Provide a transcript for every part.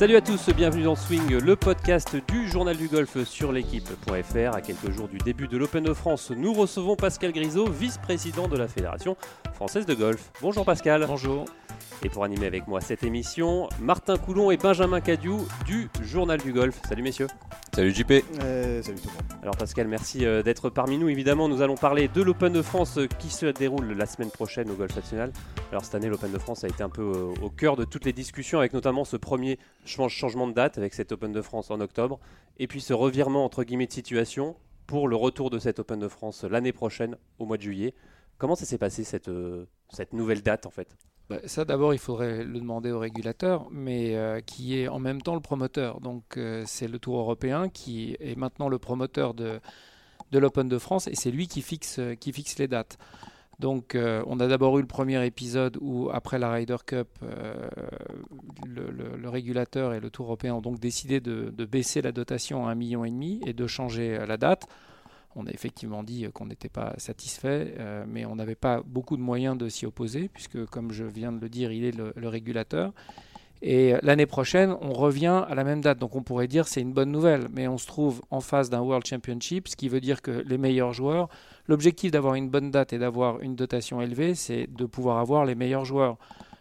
Salut à tous, bienvenue dans Swing, le podcast du journal du golf sur l'équipe.fr. À quelques jours du début de l'Open de France, nous recevons Pascal Grisot, vice-président de la Fédération française de golf. Bonjour Pascal. Bonjour. Et pour animer avec moi cette émission, Martin Coulon et Benjamin Cadiou du Journal du Golf. Salut messieurs. Salut JP. Euh, salut tout le monde. Alors Pascal, merci euh, d'être parmi nous. Évidemment, nous allons parler de l'Open de France euh, qui se déroule la semaine prochaine au Golf National. Alors cette année, l'Open de France a été un peu au cœur de toutes les discussions avec notamment ce premier changement de date avec cette Open de France en octobre et puis ce revirement entre guillemets de situation pour le retour de cette Open de France l'année prochaine au mois de juillet. Comment ça s'est passé cette, cette nouvelle date en fait? Ça, d'abord, il faudrait le demander au régulateur, mais euh, qui est en même temps le promoteur. Donc, euh, c'est le Tour européen qui est maintenant le promoteur de, de l'Open de France et c'est lui qui fixe, qui fixe les dates. Donc, euh, on a d'abord eu le premier épisode où, après la Ryder Cup, le, régulateur et le Tour européen ont donc décidé de, de baisser la dotation à 1,5 million et de changer la date. On a effectivement dit qu'on n'était pas satisfait, euh, mais on n'avait pas beaucoup de moyens de s'y opposer, puisque, comme je viens de le dire, il est le, régulateur. Et l'année prochaine, on revient à la même date. Donc on pourrait dire c'est une bonne nouvelle, mais on se trouve en face d'un World Championship, ce qui veut dire que les meilleurs joueurs, l'objectif d'avoir une bonne date et d'avoir une dotation élevée, c'est de pouvoir avoir les meilleurs joueurs.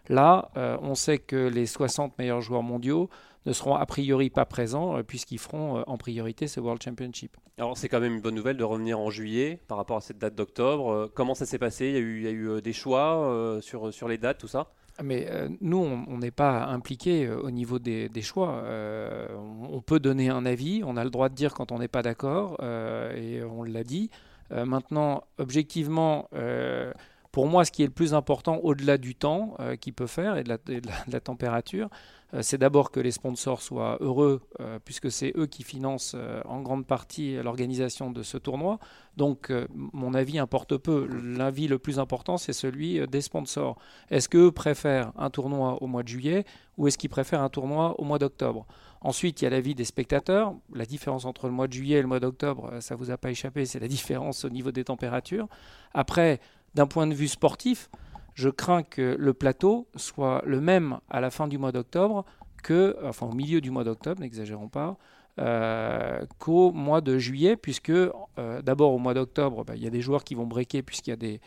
Là, euh, on sait que les 60 meilleurs joueurs mondiaux ne seront a priori pas présents euh, puisqu'ils feront euh, en priorité ce World Championship. Alors c'est quand même une bonne nouvelle de revenir en juillet par rapport à cette date d'octobre. Comment ça s'est passé? Il y, a eu, il y, a eu, des choix sur, sur les dates, tout ça? Mais nous, on n'est pas impliqué au niveau des, des choix. on peut donner un avis, on a le droit de dire quand on n'est pas d'accord, et on l'a dit. maintenant, objectivement, pour moi, ce qui est le plus important, au-delà du temps euh, qu'il peut faire et de la, température, euh, c'est d'abord que les sponsors soient heureux, euh, puisque c'est eux qui financent en grande partie l'organisation de ce tournoi. Donc, mon avis importe peu. L'avis le plus important, c'est celui des sponsors. Est-ce qu'eux préfèrent un tournoi au mois de juillet ou est-ce qu'ils préfèrent un tournoi au mois d'octobre? Ensuite, il y a l'avis des spectateurs. La différence entre le mois de juillet et le mois d'octobre, ça ne vous a pas échappé, c'est la différence au niveau des températures. Après, d'un point de vue sportif, je crains que le plateau soit le même à la fin du mois d'octobre que, enfin au milieu du mois d'octobre, n'exagérons pas, euh, qu'au mois de juillet, puisque euh, d'abord au mois d'octobre, bah, il y a des joueurs qui vont breaker puisqu'il y a des,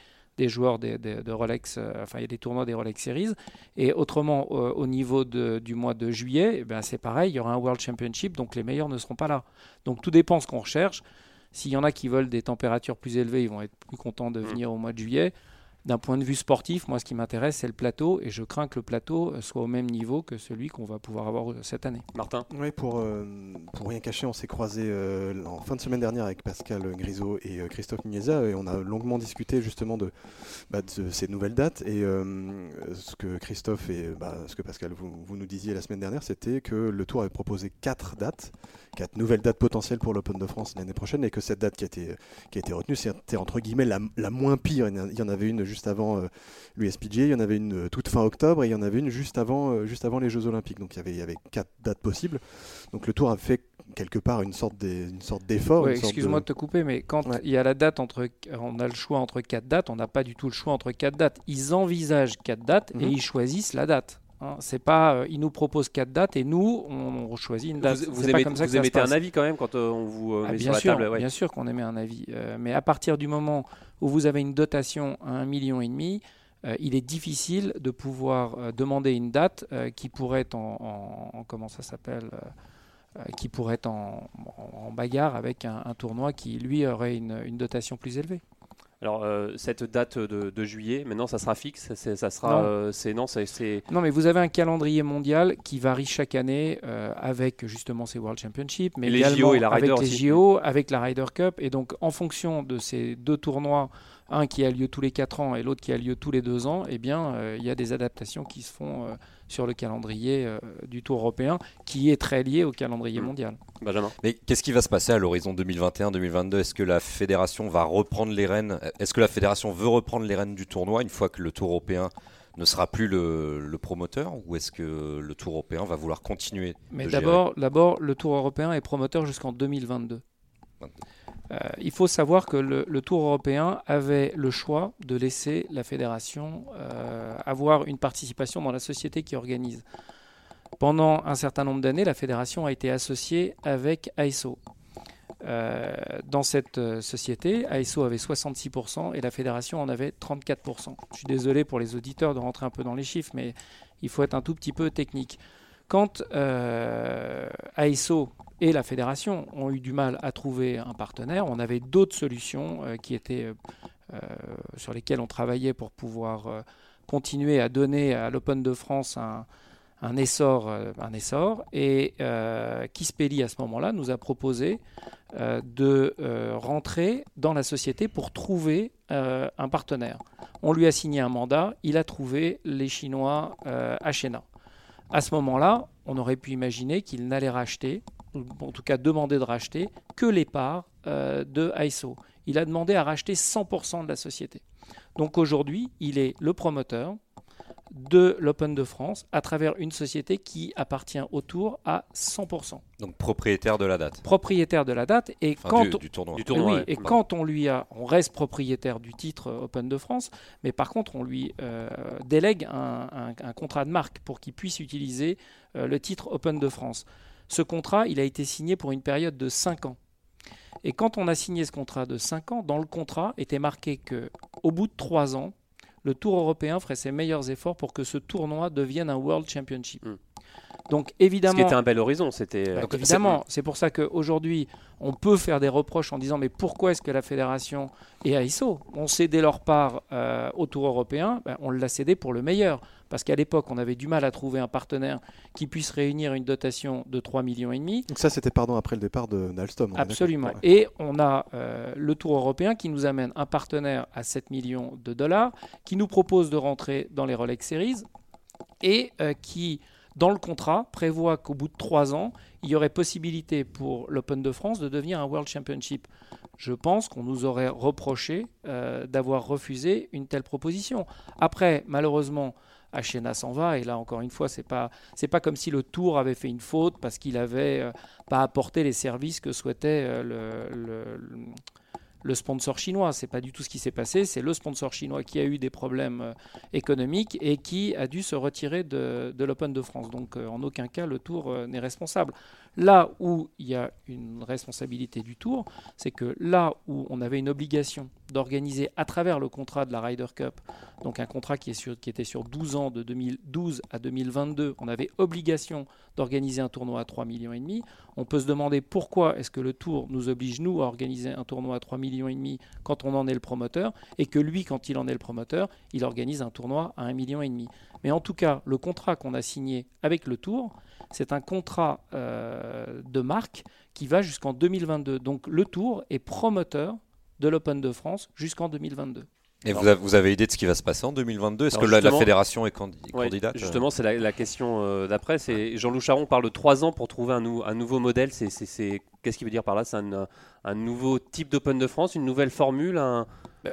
joueurs de, Rolex, euh, enfin il y a des tournois des Rolex Series, et autrement au niveau du mois de juillet, eh ben, c'est pareil, il y aura un World Championship, donc les meilleurs ne seront pas là. Donc tout dépend ce qu'on recherche. S'il y en a qui veulent des températures plus élevées, ils vont être plus contents de mm. venir au mois de juillet. D'un point de vue sportif, moi, ce qui m'intéresse, c'est le plateau, et je crains que le plateau soit au même niveau que celui qu'on va pouvoir avoir euh, cette année. Martin? Oui, pour, euh, pour rien cacher, on s'est croisé euh, en fin de semaine dernière avec Pascal Grisot et Christophe Niesa, et on a longuement discuté justement de, bah, de ces nouvelles dates. Et ce que Christophe et bah, ce que Pascal, vous, vous nous disiez la semaine dernière, c'était que le Tour avait proposé quatre dates quatre nouvelles dates potentielles pour l'Open de France l'année prochaine et que cette date qui a été, qui a été retenue, c'était entre guillemets la, la, moins pire. Il y en avait une juste avant euh, l'USPGA, il y en avait une euh, toute fin octobre et il y en avait une juste avant, euh, juste avant les Jeux Olympiques. Donc il y avait, il y avait quatre dates possibles. Donc le Tour a fait quelque part une sorte d'effort. Excuse-moi de... te couper, mais quand il y a la date entre, on a le choix entre quatre dates, on n'a pas du tout le choix entre quatre dates. Ils envisagent quatre dates et mhm. ils choisissent la date. Hein, c'est pas, euh, ils nous proposent quatre dates et nous, on, choisit une date. Vous, émettez, comme ça vous émettez un avis quand même quand euh, on vous euh, ah, met bien sur sûr, la table. Bien sûr qu'on émet un avis, mais à partir du moment où vous avez une dotation à un million et demi, il est difficile de pouvoir demander une date qui pourrait être en, comment ça s'appelle qui pourrait être en, bagarre avec un, tournoi qui lui aurait une dotation plus élevée. Alors euh, cette date de, juillet, maintenant ça sera fixe, ça sera, euh, c'est non, c'est non, mais vous avez un calendrier mondial qui varie chaque année euh, avec justement ces World Championships, mais les JO et la avec les JO, avec la Ryder Cup, et donc en fonction de ces deux tournois, un qui a lieu tous les 4 ans et l'autre qui a lieu tous les 2 ans, eh bien il y a des adaptations qui se font sur le calendrier euh, du Tour européen, qui est très lié au calendrier mm. mondial. Benjamin. Mais qu'est-ce qui va se passer à l'horizon 2021-2022 Est-ce que la fédération va reprendre les rênes? Est-ce que la fédération veut reprendre les rênes du tournoi une fois que le Tour européen ne sera plus le, promoteur? Ou est-ce que le Tour européen va vouloir continuer Mais d'abord, d'abord, le Tour européen est promoteur jusqu'en 2022. Euh, il faut savoir que le, Tour européen avait le choix de laisser la fédération euh, avoir une participation dans la société qui organise. Pendant un certain nombre d'années, la fédération a été associée avec ASO. Euh, dans cette euh, société, ASO avait 66% et la fédération en avait 34%. Je suis désolé pour les auditeurs de rentrer un peu dans les chiffres, mais il faut être un tout petit peu technique. Quand ASO et la fédération ont eu du mal à trouver un partenaire, on avait d'autres solutions qui étaient sur lesquelles on travaillait pour pouvoir continuer à donner à l'Open de France un, essor, euh, un essor. Et euh, Kispelli, à ce moment-là, nous a proposé euh, de rentrer dans la société pour trouver un partenaire. On lui a signé un mandat, il a trouvé les Chinois à Chena. À ce moment-là, on aurait pu imaginer qu'il n'allait racheter, ou en tout cas demander de racheter, que les parts de ISO. Il a demandé à racheter 100% de la société. Donc aujourd'hui, il est le promoteur, de l'Open de France à travers une société qui appartient au Tour à 100%. Donc propriétaire de la date. Propriétaire de la date et quand du, tournoi. oui, et quand on lui a, on reste propriétaire du titre Open de France, mais par contre on lui euh, délègue un, contrat de marque pour qu'il puisse utiliser euh, le titre Open de France. Ce contrat, il a été signé pour une période de 5 ans. Et quand on a signé ce contrat de 5 ans, dans le contrat était marqué que au bout de 3 ans, le Tour européen ferait ses meilleurs efforts pour que ce tournoi devienne un World Championship. Hmm. Donc évidemment, ce qui était un bel horizon, c'était. Euh, évidemment, c'est pour ça qu'aujourd'hui, on peut faire des reproches en disant mais pourquoi est-ce que la fédération et AISO ont cédé leur part euh, au Tour européen? Ben, On l'a cédé pour le meilleur, parce qu'à l'époque, on avait du mal à trouver un partenaire qui puisse réunir une dotation de 3 millions et demi. Donc ça, c'était pardon après le départ de d'Alstom. Absolument. Et on a euh, le Tour européen qui nous amène un partenaire à 7 millions de dollars, qui nous propose de rentrer dans les Rolex Series et qui dans le contrat, prévoit qu'au bout de trois ans, il y aurait possibilité pour l'Open de France de devenir un World Championship. Je pense qu'on nous aurait reproché euh, d'avoir refusé une telle proposition. Après, malheureusement, Achena s'en va et là encore une fois c'est pas pas comme si le Tour avait fait une faute parce qu'il avait euh, pas apporté les services que souhaitait euh, le, sponsor chinois. C'est pas du tout ce qui s'est passé. C'est le sponsor chinois qui a eu des problèmes euh, économiques et qui a dû se retirer de, l'Open de France. Donc euh, en aucun cas le Tour n'est responsable. Là où il y a une responsabilité du Tour, c'est que là où on avait une obligation d'organiser à travers le contrat de la Ryder Cup, donc un contrat qui, était sur 12 ans de 2012 à 2022, on avait obligation d'organiser un tournoi à 3 millions et demi. On peut se demander pourquoi est-ce que le Tour nous oblige nous à organiser un tournoi à 3 millions et demi quand on en est le promoteur et que lui quand il en est le promoteur, il organise un tournoi à 1 million et demi. Mais en tout cas, le contrat qu'on a signé avec le Tour, c'est un contrat euh, de marque qui va jusqu'en 2022. Donc le Tour est promoteur de l'Open de France jusqu'en 2022. Et vous, avez, vous, avez, idée de ce qui va se passer en 2022 Est-ce que la, fédération est candidate Justement, c'est la, question euh, d'après. C'est Jean-Loup Charon parle de trois ans pour trouver un, un nouveau modèle. C'est qu'est-ce qu'il veut dire par là? C'est un, un, nouveau type d'Open de France, une nouvelle formule, un,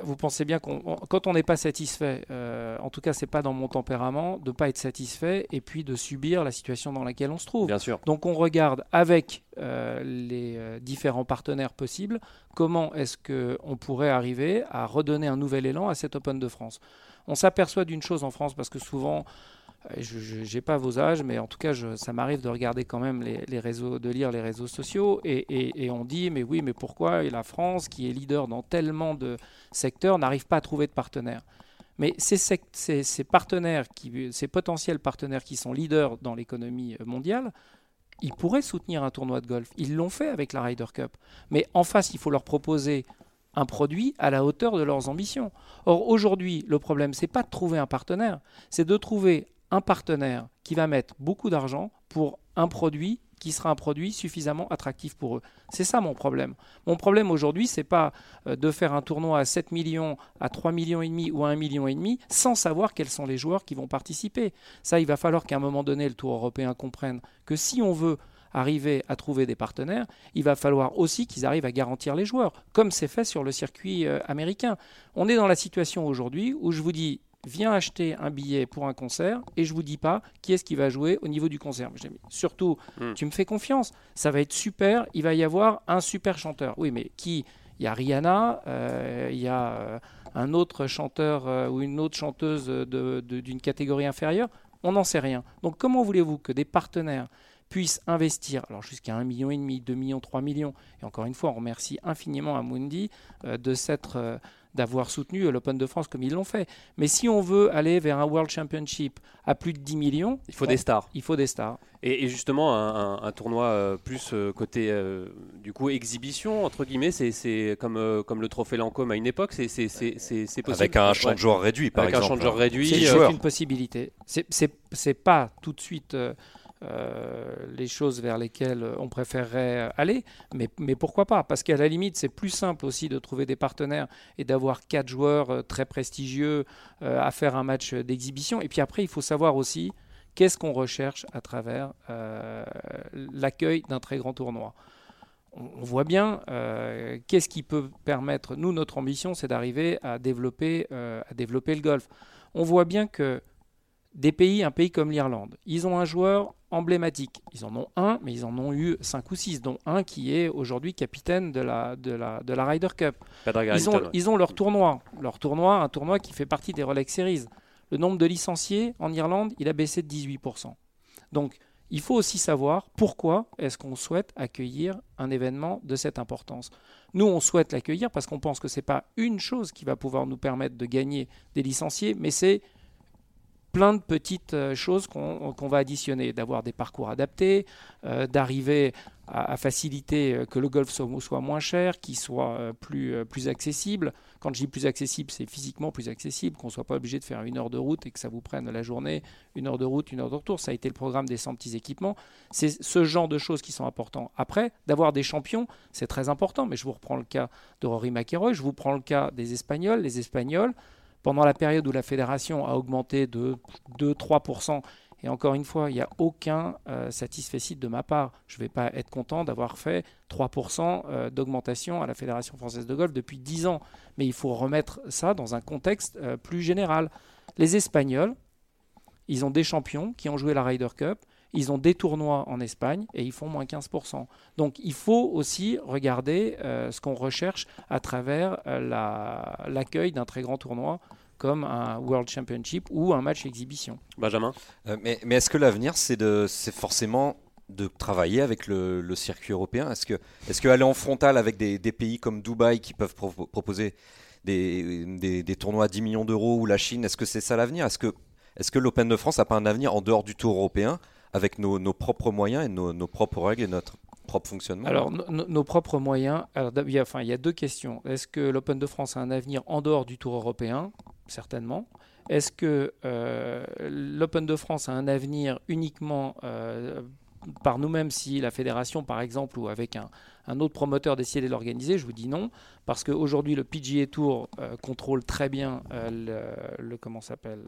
vous pensez bien qu'on, quand on n'est pas satisfait, euh, en tout cas c'est pas dans mon tempérament, de ne pas être satisfait et puis de subir la situation dans laquelle on se trouve. Bien sûr. Donc on regarde avec euh, les euh, différents partenaires possibles comment est-ce qu'on pourrait arriver à redonner un nouvel élan à cet Open de France. On s'aperçoit d'une chose en France parce que souvent je n'ai pas vos âges, mais en tout cas, ça m'arrive de regarder quand même les, réseaux, de lire les réseaux sociaux, et, on dit, mais oui, mais pourquoi la France, qui est leader dans tellement de secteurs, n'arrive pas à trouver de partenaires mais ces, partenaires, ces potentiels partenaires qui sont leaders dans l'économie mondiale, ils pourraient soutenir un tournoi de golf. Ils l'ont fait avec la Ryder Cup. Mais en face, il faut leur proposer un produit à la hauteur de leurs ambitions. Or, aujourd'hui, le problème, c'est pas de trouver un partenaire, c'est de trouver un partenaire qui va mettre beaucoup d'argent pour un produit qui sera un produit suffisamment attractif pour eux. C'est ça mon problème. Mon problème aujourd'hui, c'est pas euh, de faire un tournoi à 7 millions, à 3 millions et demi ou à 1 million et demi sans savoir quels sont les joueurs qui vont participer. Ça, il va falloir qu'à un moment donné, le Tour européen comprenne que si on veut arriver à trouver des partenaires, il va falloir aussi qu'ils arrivent à garantir les joueurs, comme c'est fait sur le circuit euh, américain. On est dans la situation aujourd'hui où je vous dis, viens acheter un billet pour un concert et je vous dis pas qui est-ce qui va jouer au niveau du concert. Surtout, hmm. tu me fais confiance, ça va être super, il va y avoir un super chanteur. Oui, mais qui? Il y a Rihanna, euh, il y a euh, un autre chanteur euh, ou une autre chanteuse d'une catégorie inférieure. On n'en sait rien. Donc comment voulez-vous que des partenaires puissent investir, alors jusqu'à 1,5 million, 2 millions, 3 millions, et encore une fois, on remercie infiniment Amundi de s'être... Euh, d'avoir soutenu l'Open de France comme ils l'ont fait. Mais si on veut aller vers un World Championship à plus de 10 millions, il faut des stars. Il faut des stars. Et, justement, un, tournoi euh, plus côté du coup exhibition entre guillemets, c'est comme comme le trophée Lancôme à une époque, c'est possible. Avec un champ de joueurs réduit, par exemple. Avec un champ de joueurs réduit, c'est une possibilité. C'est pas tout de suite. Euh, les choses vers lesquelles on préférerait aller, mais, mais pourquoi pas? Parce qu'à la limite, c'est plus simple aussi de trouver des partenaires et d'avoir quatre joueurs euh, très prestigieux euh, à faire un match d'exhibition. Et puis après, il faut savoir aussi qu'est-ce qu'on recherche à travers l'accueil d'un très grand tournoi. On, voit bien qu'est-ce qui peut permettre, nous, notre ambition, c'est d'arriver à à développer le golf. On voit bien que des pays, un pays comme l'Irlande, ils ont un joueur emblématique. Ils en ont un, mais ils en ont eu cinq ou six, dont un qui est aujourd'hui capitaine de la, de, la, de la Ryder Cup. Ils ont, ils ont leur tournoi, leur tournoi, un tournoi qui fait partie des Rolex Series. Le nombre de licenciés en Irlande, il a baissé de 18%. Donc, il faut aussi savoir pourquoi est-ce qu'on souhaite accueillir un événement de cette importance. Nous, on souhaite l'accueillir parce qu'on pense que ce n'est pas une chose qui va pouvoir nous permettre de gagner des licenciés, mais c'est plein de petites euh, choses qu'on va additionner, d'avoir des parcours adaptés, euh, d'arriver à, faciliter euh, que le golf soit, moins cher, qu'il soit plus, plus accessible. Quand je dis plus accessible, c'est physiquement plus accessible, qu'on ne soit pas obligé de faire une heure de route et que ça vous prenne la journée, une heure de route, une heure de retour. Ça a été le programme des 100 petits équipements. C'est ce genre de choses qui sont importantes. Après, d'avoir des champions, c'est très important, mais je vous reprends le cas de Rory McIlroy, je vous prends le cas des Espagnols. Les Espagnols, pendant la période où la fédération a augmenté de 2-3%, et encore une fois, il n'y a aucun euh, de ma part. Je ne vais pas être content d'avoir fait 3% euh, d'augmentation à la Fédération française de golf depuis 10 ans. Mais il faut remettre ça dans un contexte euh, plus général. Les Espagnols, ils ont des champions qui ont joué la Ryder Cup. Ils ont des tournois en Espagne et ils font moins 15%. Donc il faut aussi regarder euh, ce qu'on recherche à travers euh, l'accueil d'un très grand tournoi comme un World Championship ou un match exhibition. Benjamin? Euh, Mais, mais est-ce que l'avenir, c'est forcément de travailler avec le, circuit européen? Est-ce que, est aller en frontal avec des, pays comme Dubaï qui peuvent proposer des, des, des, tournois à 10 millions d'euros ou la Chine, est-ce que c'est ça l'avenir? Est-ce que, est que l'Open de France n'a pas un avenir en dehors du tour européen? Avec nos, propres moyens et nos, propres règles et notre propre fonctionnement. Alors, nos propres moyens, alors, il, y a, deux questions. Est-ce que l'Open de France a un avenir en dehors du Tour européen? Certainement. Est-ce que euh, l'Open de France a un avenir uniquement euh, par nous-mêmes si la fédération, par exemple, ou avec un, autre promoteur décidait de l'organiser? Je vous dis non, parce qu'aujourd'hui, le PGA Tour euh, contrôle très bien le, comment s'appelle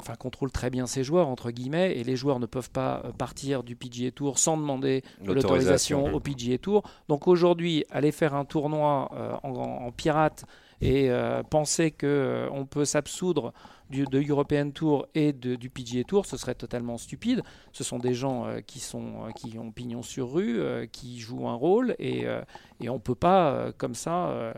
enfin, contrôle très bien ses joueurs, entre guillemets, et les joueurs ne peuvent pas euh, partir du PGA Tour sans demander l'autorisation au PGA Tour. Donc aujourd'hui, aller faire un tournoi euh, en, pirate et penser qu'on peut s'absoudre du, de European Tour et du PGA Tour, ce serait totalement stupide. Ce sont des gens qui, sont, qui ont pignon sur rue, qui jouent un rôle, et, et on ne peut pas, comme ça euh,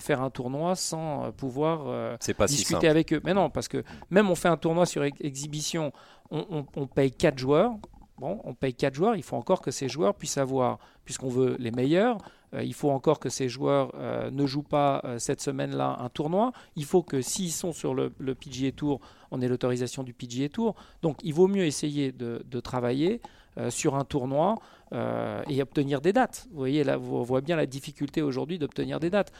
faire un tournoi sans euh, pouvoir euh, discuter avec eux. Mais non, parce que même on fait un tournoi sur exhibition, on, paye 4 joueurs. Bon, on paye 4 joueurs, il faut encore que ces joueurs puissent avoir, puisqu'on veut les meilleurs, il faut encore que ces joueurs ne jouent pas cette semaine-là un tournoi. Il faut que s'ils sont sur le, PGA Tour, on ait l'autorisation du PGA Tour. Donc il vaut mieux essayer de, travailler sur un tournoi et obtenir des dates. Vous voyez, là, vous voyez bien la difficulté aujourd'hui d'obtenir des dates.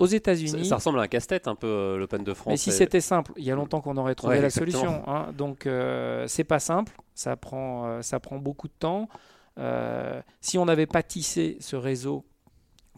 Aux États-Unis. Ça, ressemble à un casse-tête un peu euh, l'Open de France. Mais si c'était simple, il y a longtemps qu'on aurait trouvé la solution. Hein. Donc euh, c'est pas simple, ça prend, euh, ça prend beaucoup de temps. si on n'avait pas tissé ce réseau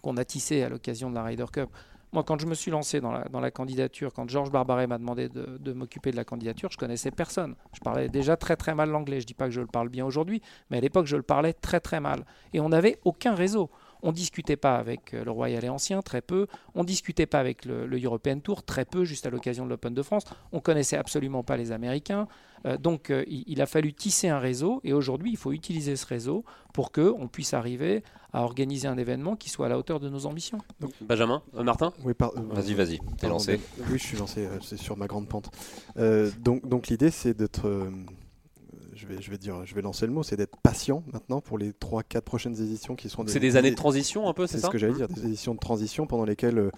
qu'on a tissé à l'occasion de la Ryder Cup, moi quand je me suis lancé dans la, dans la candidature, quand Georges Barbaret m'a demandé de, de m'occuper de la candidature, je connaissais personne. Je parlais déjà très très mal l'anglais. Je dis pas que je le parle bien aujourd'hui, mais à l'époque je le parlais très très mal. Et on n'avait aucun réseau On ne discutait pas avec le Royal et Ancien, très peu. On ne discutait pas avec le, European Tour, très peu, juste à l'occasion de l'Open de France. On connaissait absolument pas les Américains. donc il, a fallu tisser un réseau et aujourd'hui il faut utiliser ce réseau pour qu'on puisse arriver à organiser un événement qui soit à la hauteur de nos ambitions. Benjamin, Martin? oui, Vas-y, vas-y, t'es lancé. oui, je suis lancé, c'est sur ma grande pente. donc, donc l'idée c'est d'être je vais, je vais dire, je vais lancer le mot, c'est d'être patient maintenant pour les 3-4 prochaines éditions qui sont des. C'est des années de transition un peu, c'est ça C'est ce que j'allais dire, des éditions de transition pendant lesquelles euh,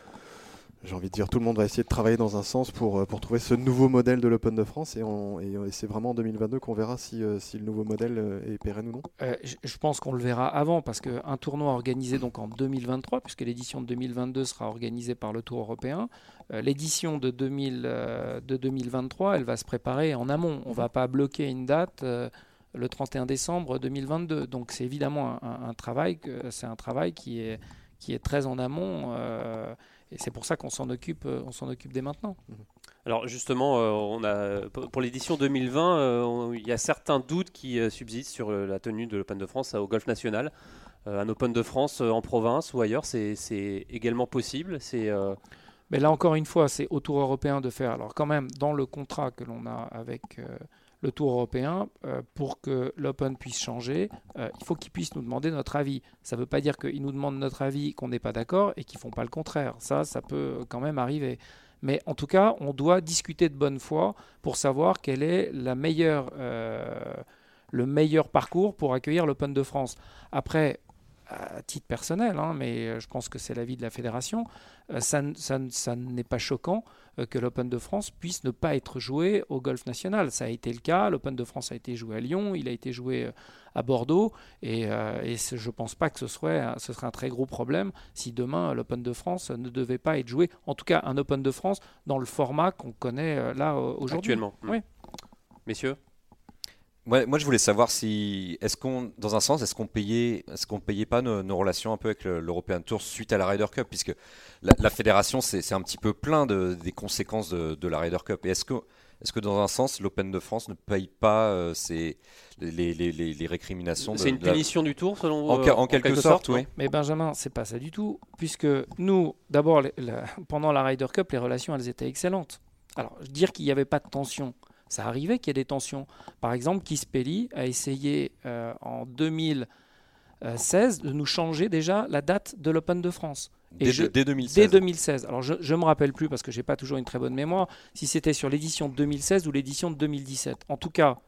j'ai envie de dire, tout le monde va essayer de travailler dans un sens pour, euh, pour trouver ce nouveau modèle de l'Open de France. Et, et, c'est vraiment en 2022 qu'on verra si, euh, si, le nouveau modèle est pérenne ou non. je, pense qu'on le verra avant, parce qu'un tournoi organisé donc en 2023, puisque l'édition de 2022 sera organisée par le Tour européen, l'édition de, 2000, de 2023, elle va se préparer en amont. On ne va pas bloquer une date le 31 décembre 2022. Donc c'est évidemment un, un travail, c'est un travail qui est, qui est très en amont. Et c'est pour ça qu'on s'en occupe, euh, on s'en occupe dès maintenant. Mhm. Alors justement, euh, on a, pour l'édition 2020, euh, il y a certains doutes qui subsistent sur la tenue de l'Open de France au Golf National. un Open de France en province ou ailleurs, c'est également possible. C'est mais là encore une fois, c'est au Tour européen de faire. Alors quand même, dans le contrat que l'on a avec le Tour européen, euh, pour que l'Open puisse changer, euh, il faut qu'ils puissent nous demander notre avis. Ça ne veut pas dire qu'ils nous demandent notre avis, qu'on n'est pas d'accord et qu'ils font pas le contraire. Ça, ça peut quand même arriver. Mais en tout cas, on doit discuter de bonne foi pour savoir quel est la meilleure, euh, le meilleur parcours pour accueillir l'Open de France. Après, à titre personnel, hein, mais je pense que c'est l'avis de la fédération, ça, ça, ça n'est pas choquant euh, que l'Open de France puisse ne pas être joué au Golf National. Ça a été le cas. L'Open de France a été joué à Lyon, il a été joué euh, à Bordeaux, et, euh, je ne pense pas que ce serait, ce serait un très gros problème si demain l'Open de France ne devait pas être joué. En tout cas, un Open de France dans le format qu'on connaît là aujourd'hui. Actuellement. Oui. Messieurs? Moi, je voulais savoir si, est-ce qu'on, dans un sens, est-ce qu'on payait, est-ce qu'on payait pas nos, relations un peu avec l'European Tour suite à la Ryder Cup, puisque la, fédération, c'est un petit peu plein de, des conséquences de, la Ryder Cup. Et est-ce que, est-ce que dans un sens, l'Open de France ne paye pas euh, les, les, les, récriminations C'est une punition du Tour, selon en, en, quelque, sorte, oui. Mais Benjamin, c'est pas ça du tout, puisque nous, d'abord, pendant la Ryder Cup, les relations, elles étaient excellentes. Alors, dire qu'il n'y avait pas de tension ça arrivait qu'il y ait des tensions. Par exemple, Kispeli a essayé euh, en 2016 de nous changer déjà la date de l'Open de France. dès, 2016. dès, 2016. Alors je ne me rappelle plus parce que j'ai pas toujours une très bonne mémoire si c'était sur l'édition de 2016 ou l'édition de 2017. En tout cas,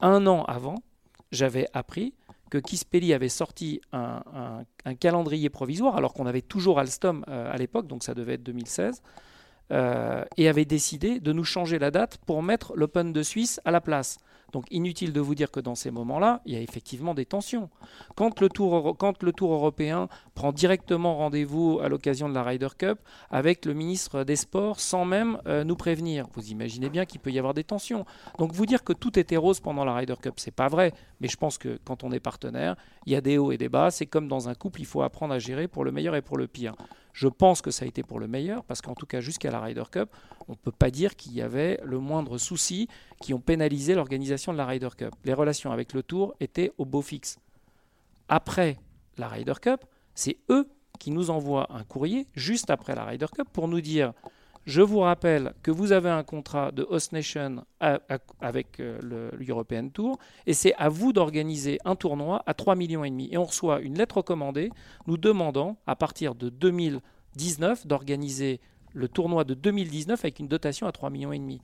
un an avant, j'avais appris que Kispeli avait sorti un, calendrier provisoire alors qu'on avait toujours Alstom euh, à l'époque, donc ça devait être 2016. Euh, et avait décidé de nous changer la date pour mettre l'Open de Suisse à la place. Donc inutile de vous dire que dans ces moments-là, il y a effectivement des tensions. Quand le Tour, quand le tour européen prend directement rendez-vous à l'occasion de la Ryder Cup avec le ministre des Sports sans même euh, nous prévenir, vous imaginez bien qu'il peut y avoir des tensions. Donc vous dire que tout était rose pendant la Ryder Cup, c'est pas vrai. Mais je pense que quand on est partenaire, il y a des hauts et des bas. C'est comme dans un couple, il faut apprendre à gérer pour le meilleur et pour le pire. Je pense que ça a été pour le meilleur, parce qu'en tout cas, jusqu'à la Ryder Cup, on ne peut pas dire qu'il y avait le moindre souci qui ont pénalisé l'organisation de la Ryder Cup. Les relations avec le Tour étaient au beau fixe. Après la Ryder Cup, c'est eux qui nous envoient un courrier juste après la Ryder Cup pour nous dire je vous rappelle que vous avez un contrat de Host Nation avec euh, l'European Tour et c'est à vous d'organiser un tournoi à 3 millions et demi. Et on reçoit une lettre recommandée nous demandant à partir de 2019 d'organiser le tournoi de 2019 avec une dotation à 3 millions et demi.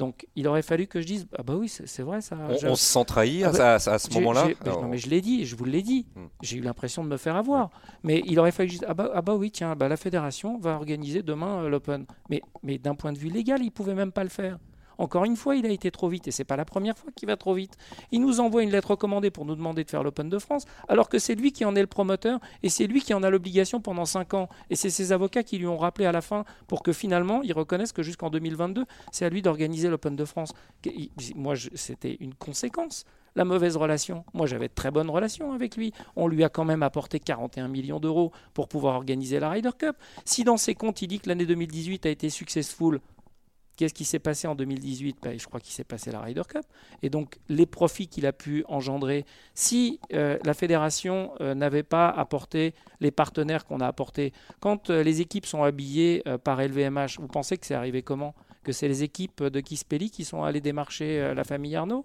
Donc il aurait fallu que je dise ah bah oui c'est vrai ça. On, se sent trahi à, ah bah, ce moment-là. non mais je l'ai dit, je vous l'ai dit. Hmm. J'ai eu l'impression de me faire avoir. Mais il aurait fallu que je dise ah bah, ah bah oui tiens bah la fédération va organiser demain euh, l'Open. Mais mais d'un point de vue légal il pouvait même pas le faire. Encore une fois, il a été trop vite et c'est pas la première fois qu'il va trop vite. Il nous envoie une lettre recommandée pour nous demander de faire l'Open de France, alors que c'est lui qui en est le promoteur et c'est lui qui en a l'obligation pendant 5 ans. Et c'est ses avocats qui lui ont rappelé à la fin pour que finalement il reconnaisse que jusqu'en 2022, c'est à lui d'organiser l'Open de France. Moi, c'était une conséquence la mauvaise relation. Moi, j'avais de très bonnes relations avec lui. On lui a quand même apporté 41 millions d'euros pour pouvoir organiser la Ryder Cup. Si dans ses comptes, il dit que l'année 2018 a été successful, Qu'est-ce qui s'est passé en 2018 ben, Je crois qu'il s'est passé la Ryder Cup. Et donc, les profits qu'il a pu engendrer, si euh, la fédération euh, n'avait pas apporté les partenaires qu'on a apportés, quand euh, les équipes sont habillées par LVMH, vous pensez que c'est arrivé comment? Que c'est les équipes de Kispelli qui sont allées démarcher la famille Arnaud?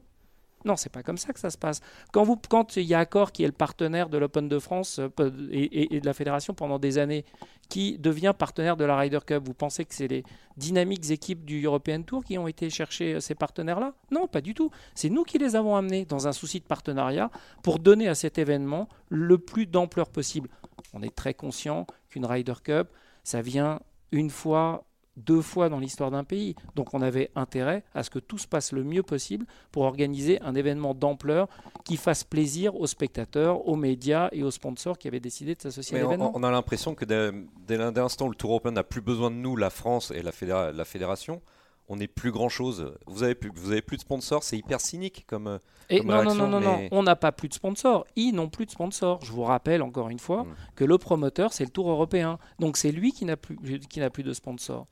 Non, c'est pas comme ça que ça se passe. Quand, vous, quand il y a Accor qui est le partenaire de l'Open de France euh, et, de la fédération pendant des années, qui devient partenaire de la Ryder Cup, vous pensez que c'est les dynamiques équipes du European Tour qui ont été chercher euh, ces partenaires-là? Non, pas du tout. C'est nous qui les avons amenés dans un souci de partenariat pour donner à cet événement le plus d'ampleur possible. On est très conscient qu'une Ryder Cup, ça vient une fois deux fois dans l'histoire d'un pays. Donc on avait intérêt à ce que tout se passe le mieux possible pour organiser un événement d'ampleur qui fasse plaisir aux spectateurs, aux médias et aux sponsors qui avaient décidé de s'associer à l'événement. On, a l'impression que dès, dès l'instant où le Tour européen n'a plus besoin de nous, la France et la, la fédération, on n'est plus grand chose. Vous avez plus, vous avez plus de sponsors, c'est hyper cynique comme. Et non, non, non, non, non, on n'a pas plus de sponsors. Ils n'ont plus de sponsors. Je vous rappelle encore une fois hmm. que le promoteur, c'est le Tour européen. Donc c'est lui qui n'a plus, qui n'a plus de sponsors.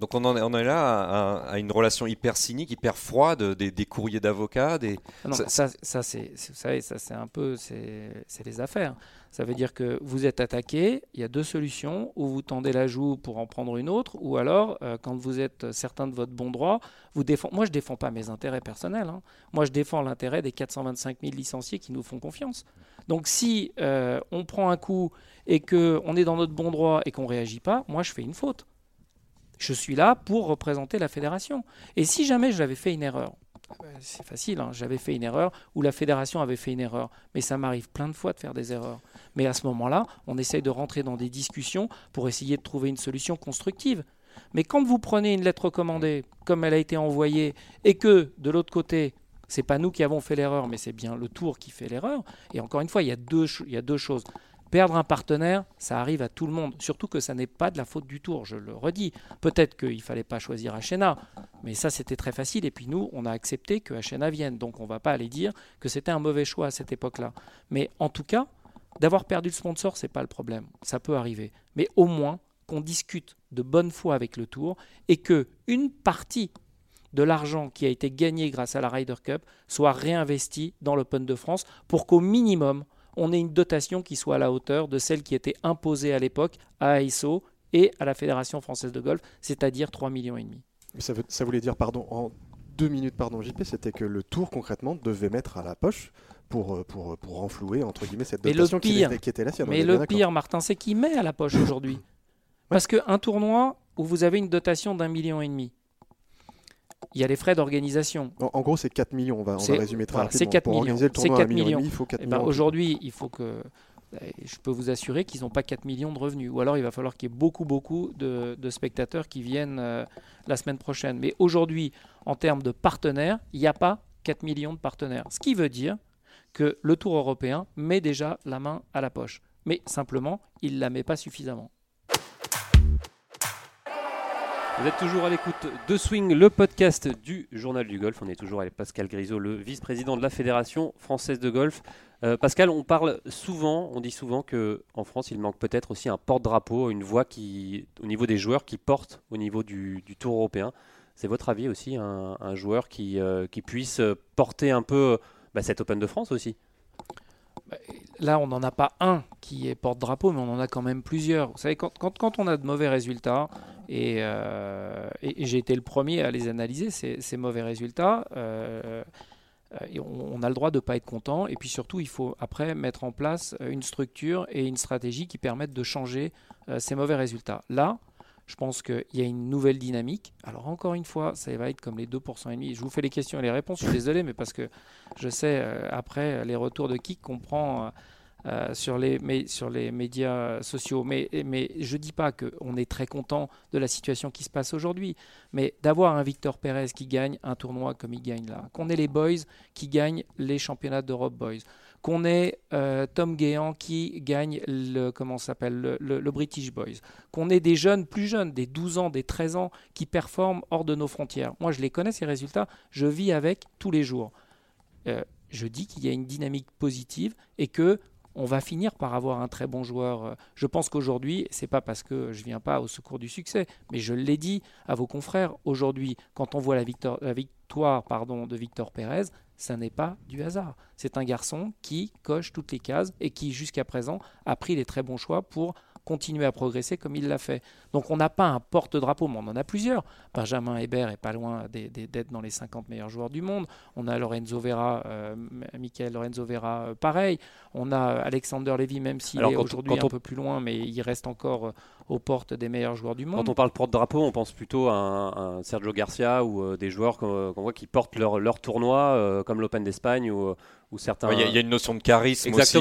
Donc on, en est, on est là à, une relation hyper cynique, hyper froide, des, courriers d'avocats. Des... Ah ça, ça, c'est, ça c'est un peu, c'est les affaires. Ça veut dire que vous êtes attaqué, il y a deux solutions, ou vous tendez la joue pour en prendre une autre, ou alors, euh, quand vous êtes certain de votre bon droit, vous défendez... Moi, je ne défends pas mes intérêts personnels. Hein. Moi, je défends l'intérêt des 425 000 licenciés qui nous font confiance. Donc si euh, on prend un coup et qu'on est dans notre bon droit et qu'on ne réagit pas, moi, je fais une faute. Je suis là pour représenter la fédération. Et si jamais j'avais fait une erreur, c'est facile, hein, j'avais fait une erreur ou la fédération avait fait une erreur, mais ça m'arrive plein de fois de faire des erreurs. Mais à ce moment-là, on essaye de rentrer dans des discussions pour essayer de trouver une solution constructive. Mais quand vous prenez une lettre recommandée, comme elle a été envoyée, et que de l'autre côté, c'est pas nous qui avons fait l'erreur, mais c'est bien le tour qui fait l'erreur. Et encore une fois, il y a deux, il y a deux choses. Perdre un partenaire, ça arrive à tout le monde. Surtout que ça n'est pas de la faute du tour, je le redis. Peut-être qu'il ne fallait pas choisir Achena, mais ça c'était très facile. Et puis nous, on a accepté que Achena vienne. Donc on ne va pas aller dire que c'était un mauvais choix à cette époque-là. Mais en tout cas, d'avoir perdu le sponsor, c'est pas le problème. Ça peut arriver. Mais au moins qu'on discute de bonne foi avec le tour et que une partie de l'argent qui a été gagné grâce à la Ryder Cup soit réinvesti dans l'Open de France pour qu'au minimum on ait une dotation qui soit à la hauteur de celle qui était imposée à l'époque à AISO et à la Fédération française de golf, c'est-à-dire 3,5 millions et demi. Ça, voulait dire, pardon, en deux minutes, pardon, JP, c'était que le tour concrètement devait mettre à la poche pour, euh, pour, pour renflouer entre guillemets cette dotation qui, était, la sienne. Mais le pire, Martin, c'est qu'il met à la poche aujourd'hui. Parce qu'un tournoi où vous avez une dotation d'un million et demi, il y a les frais d'organisation. En, gros, c'est 4 millions, on va, résumer très rapidement. C'est 4 Pour millions. le tournoi 4 millions. il faut 4 eh ben, millions. Aujourd'hui, il faut que. Eh, je peux vous assurer qu'ils n'ont pas 4 millions de revenus. Ou alors, il va falloir qu'il y ait beaucoup, beaucoup de, spectateurs qui viennent euh, la semaine prochaine. Mais aujourd'hui, en termes de partenaires, il n'y a pas 4 millions de partenaires. Ce qui veut dire que le Tour européen met déjà la main à la poche. Mais simplement, il ne la met pas suffisamment. Vous êtes toujours à l'écoute de Swing, le podcast du Journal du Golf. On est toujours avec Pascal Grisot, le vice-président de la Fédération française de golf. Euh, Pascal, on parle souvent, on dit souvent que en France, il manque peut-être aussi un porte-drapeau, une voix qui, au niveau des joueurs qui portent au niveau du, Tour européen. C'est votre avis aussi, un, joueur qui, euh, qui puisse porter un peu bah, cette Open de France aussi? Là, on n'en a pas un qui est porte-drapeau, mais on en a quand même plusieurs. Vous savez, quand, quand, on a de mauvais résultats, euh, et, j'ai été le premier à les analyser, ces, mauvais résultats. Euh, euh, on, a le droit de ne pas être content. Et puis surtout, il faut après mettre en place une structure et une stratégie qui permettent de changer ces mauvais résultats. Là, je pense qu'il y a une nouvelle dynamique. Alors encore une fois, ça va être comme les 2% et demi. Je vous fais les questions et les réponses. Je suis désolé, mais parce que je sais après les retours de qui qu'on prend euh, sur, les, sur les médias sociaux. Mais, mais je dis pas qu'on est très content de la situation qui se passe aujourd'hui, mais d'avoir un Victor Pérez qui gagne un tournoi comme il gagne là, qu'on ait les Boys qui gagnent les championnats d'Europe Boys, qu'on ait euh, Tom Guéant qui gagne le, comment s'appelle, le, British Boys, qu'on ait des jeunes plus jeunes, des 12 ans, des 13 ans, qui performent hors de nos frontières. Moi, je les connais, ces résultats, je vis avec tous les jours. Euh, je dis qu'il y a une dynamique positive et que on va finir par avoir un très bon joueur. Je pense qu'aujourd'hui, c'est pas parce que je viens pas au secours du succès, mais je l'ai dit à vos confrères, aujourd'hui, quand on voit la victoire, la victoire pardon, de Victor Pérez, ça n'est pas du hasard. C'est un garçon qui coche toutes les cases et qui, jusqu'à présent, a pris les très bons choix pour continuer à progresser comme il l'a fait. Donc on n'a pas un porte-drapeau, mais on en a plusieurs. Benjamin Hébert est pas loin d'être dans les 50 meilleurs joueurs du monde. On a Lorenzo Vera, euh, Michael Lorenzo Vera, euh, pareil. On a Alexander Levy, même s'il est aujourd'hui un peu plus loin, mais il reste encore euh, aux portes des meilleurs joueurs du monde. Quand on parle porte-drapeau, on pense plutôt à un, Sergio Garcia ou des joueurs qu'on voit qui portent leur, leur tournoi, comme l'Open d'Espagne ou certains. Il y, a une notion de charisme aussi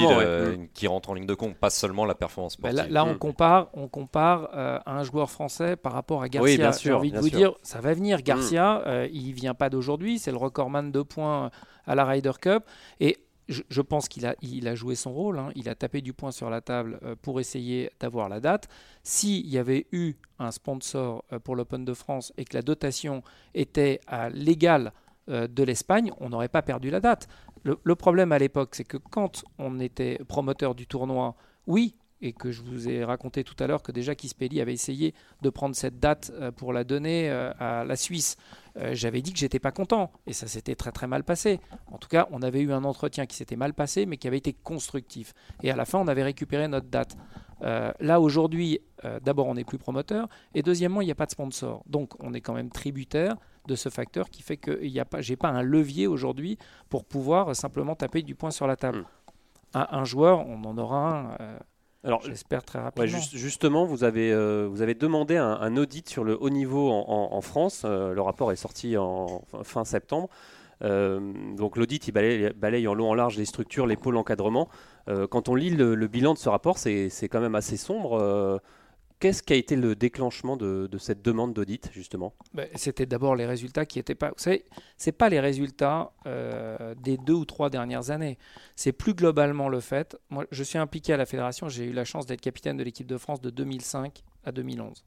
qui rentre en ligne de compte, pas seulement la performance ben sportive. là, on mm. compare, on compare euh, un joueur français par rapport à Garcia. Oui, bien sûr. J'ai envie de vous dire, ça va venir. Garcia, mm. euh, il vient pas d'aujourd'hui, c'est le recordman de points à la Ryder Cup et je, pense qu'il a, joué son rôle, hein. il a tapé du poing sur la table euh, pour essayer d'avoir la date. S'il y avait eu un sponsor pour l'Open de France et que la dotation était à l'égal de l'Espagne, on n'aurait pas perdu la date. Le, problème à l'époque, c'est que quand on était promoteur du tournoi, oui, et que je vous ai raconté tout à l'heure que déjà Kispelli avait essayé de prendre cette date euh, pour la donner euh, à la Suisse. Euh, j'avais dit que j'étais pas content et ça s'était très très mal passé. En tout cas, on avait eu un entretien qui s'était mal passé mais qui avait été constructif. Et à la fin, on avait récupéré notre date. là aujourd'hui, d'abord on n'est plus promoteur et deuxièmement il n'y a pas de sponsor. Donc on est quand même tributaire de ce facteur qui fait que je n'ai pas un levier aujourd'hui pour pouvoir simplement taper du poing sur la table. Hmm. Un, joueur, on en aura un. Euh, alors, j'espère très rapidement. justement, vous avez, euh, vous avez demandé un, audit sur le haut niveau en, France. Euh, le rapport est sorti en fin septembre. donc l'audit, il balaye, en long en large les structures, les pôles d'encadrement. quand on lit le, le, bilan de ce rapport, c'est quand même assez sombre. Qu'est-ce qui a été le déclenchement de, cette demande d'audit, justement ben, C'était d'abord les résultats qui n'étaient pas. Vous savez, ce pas les résultats euh, des deux ou trois dernières années. C'est plus globalement le fait. Moi, je suis impliqué à la fédération. J'ai eu la chance d'être capitaine de l'équipe de France de 2005 à 2011.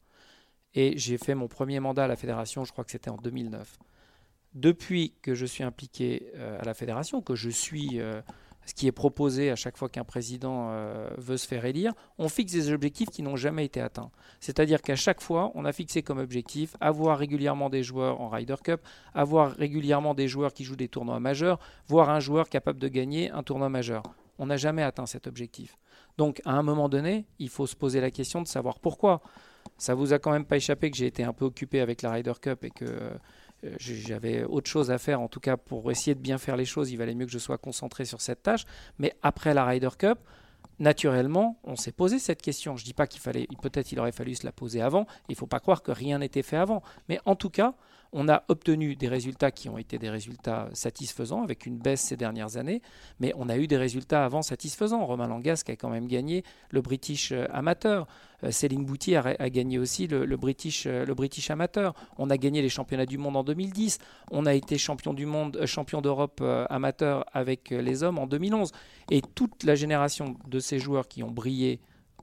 Et j'ai fait mon premier mandat à la fédération, je crois que c'était en 2009. Depuis que je suis impliqué euh, à la fédération, que je suis. Euh, ce qui est proposé à chaque fois qu'un président euh, veut se faire élire, on fixe des objectifs qui n'ont jamais été atteints. C'est-à-dire qu'à chaque fois, on a fixé comme objectif avoir régulièrement des joueurs en Ryder Cup, avoir régulièrement des joueurs qui jouent des tournois majeurs, voire un joueur capable de gagner un tournoi majeur. On n'a jamais atteint cet objectif. Donc à un moment donné, il faut se poser la question de savoir pourquoi. Ça vous a quand même pas échappé que j'ai été un peu occupé avec la Ryder Cup et que euh, j'avais autre chose à faire, en tout cas pour essayer de bien faire les choses, il valait mieux que je sois concentré sur cette tâche. Mais après la Ryder Cup, naturellement, on s'est posé cette question. Je ne dis pas qu'il fallait, peut-être il aurait fallu se la poser avant. Il ne faut pas croire que rien n'était fait avant. Mais en tout cas, on a obtenu des résultats qui ont été des résultats satisfaisants avec une baisse ces dernières années, mais on a eu des résultats avant satisfaisants. Romain Langas qui a quand même gagné le British euh, Amateur. Euh, Céline Bouty a, gagné aussi le, British, euh, le British Amateur. On a gagné les championnats du monde en 2010. On a été champion du monde, champion d'Europe amateur avec les hommes en 2011. Et toute la génération de ces joueurs qui ont brillé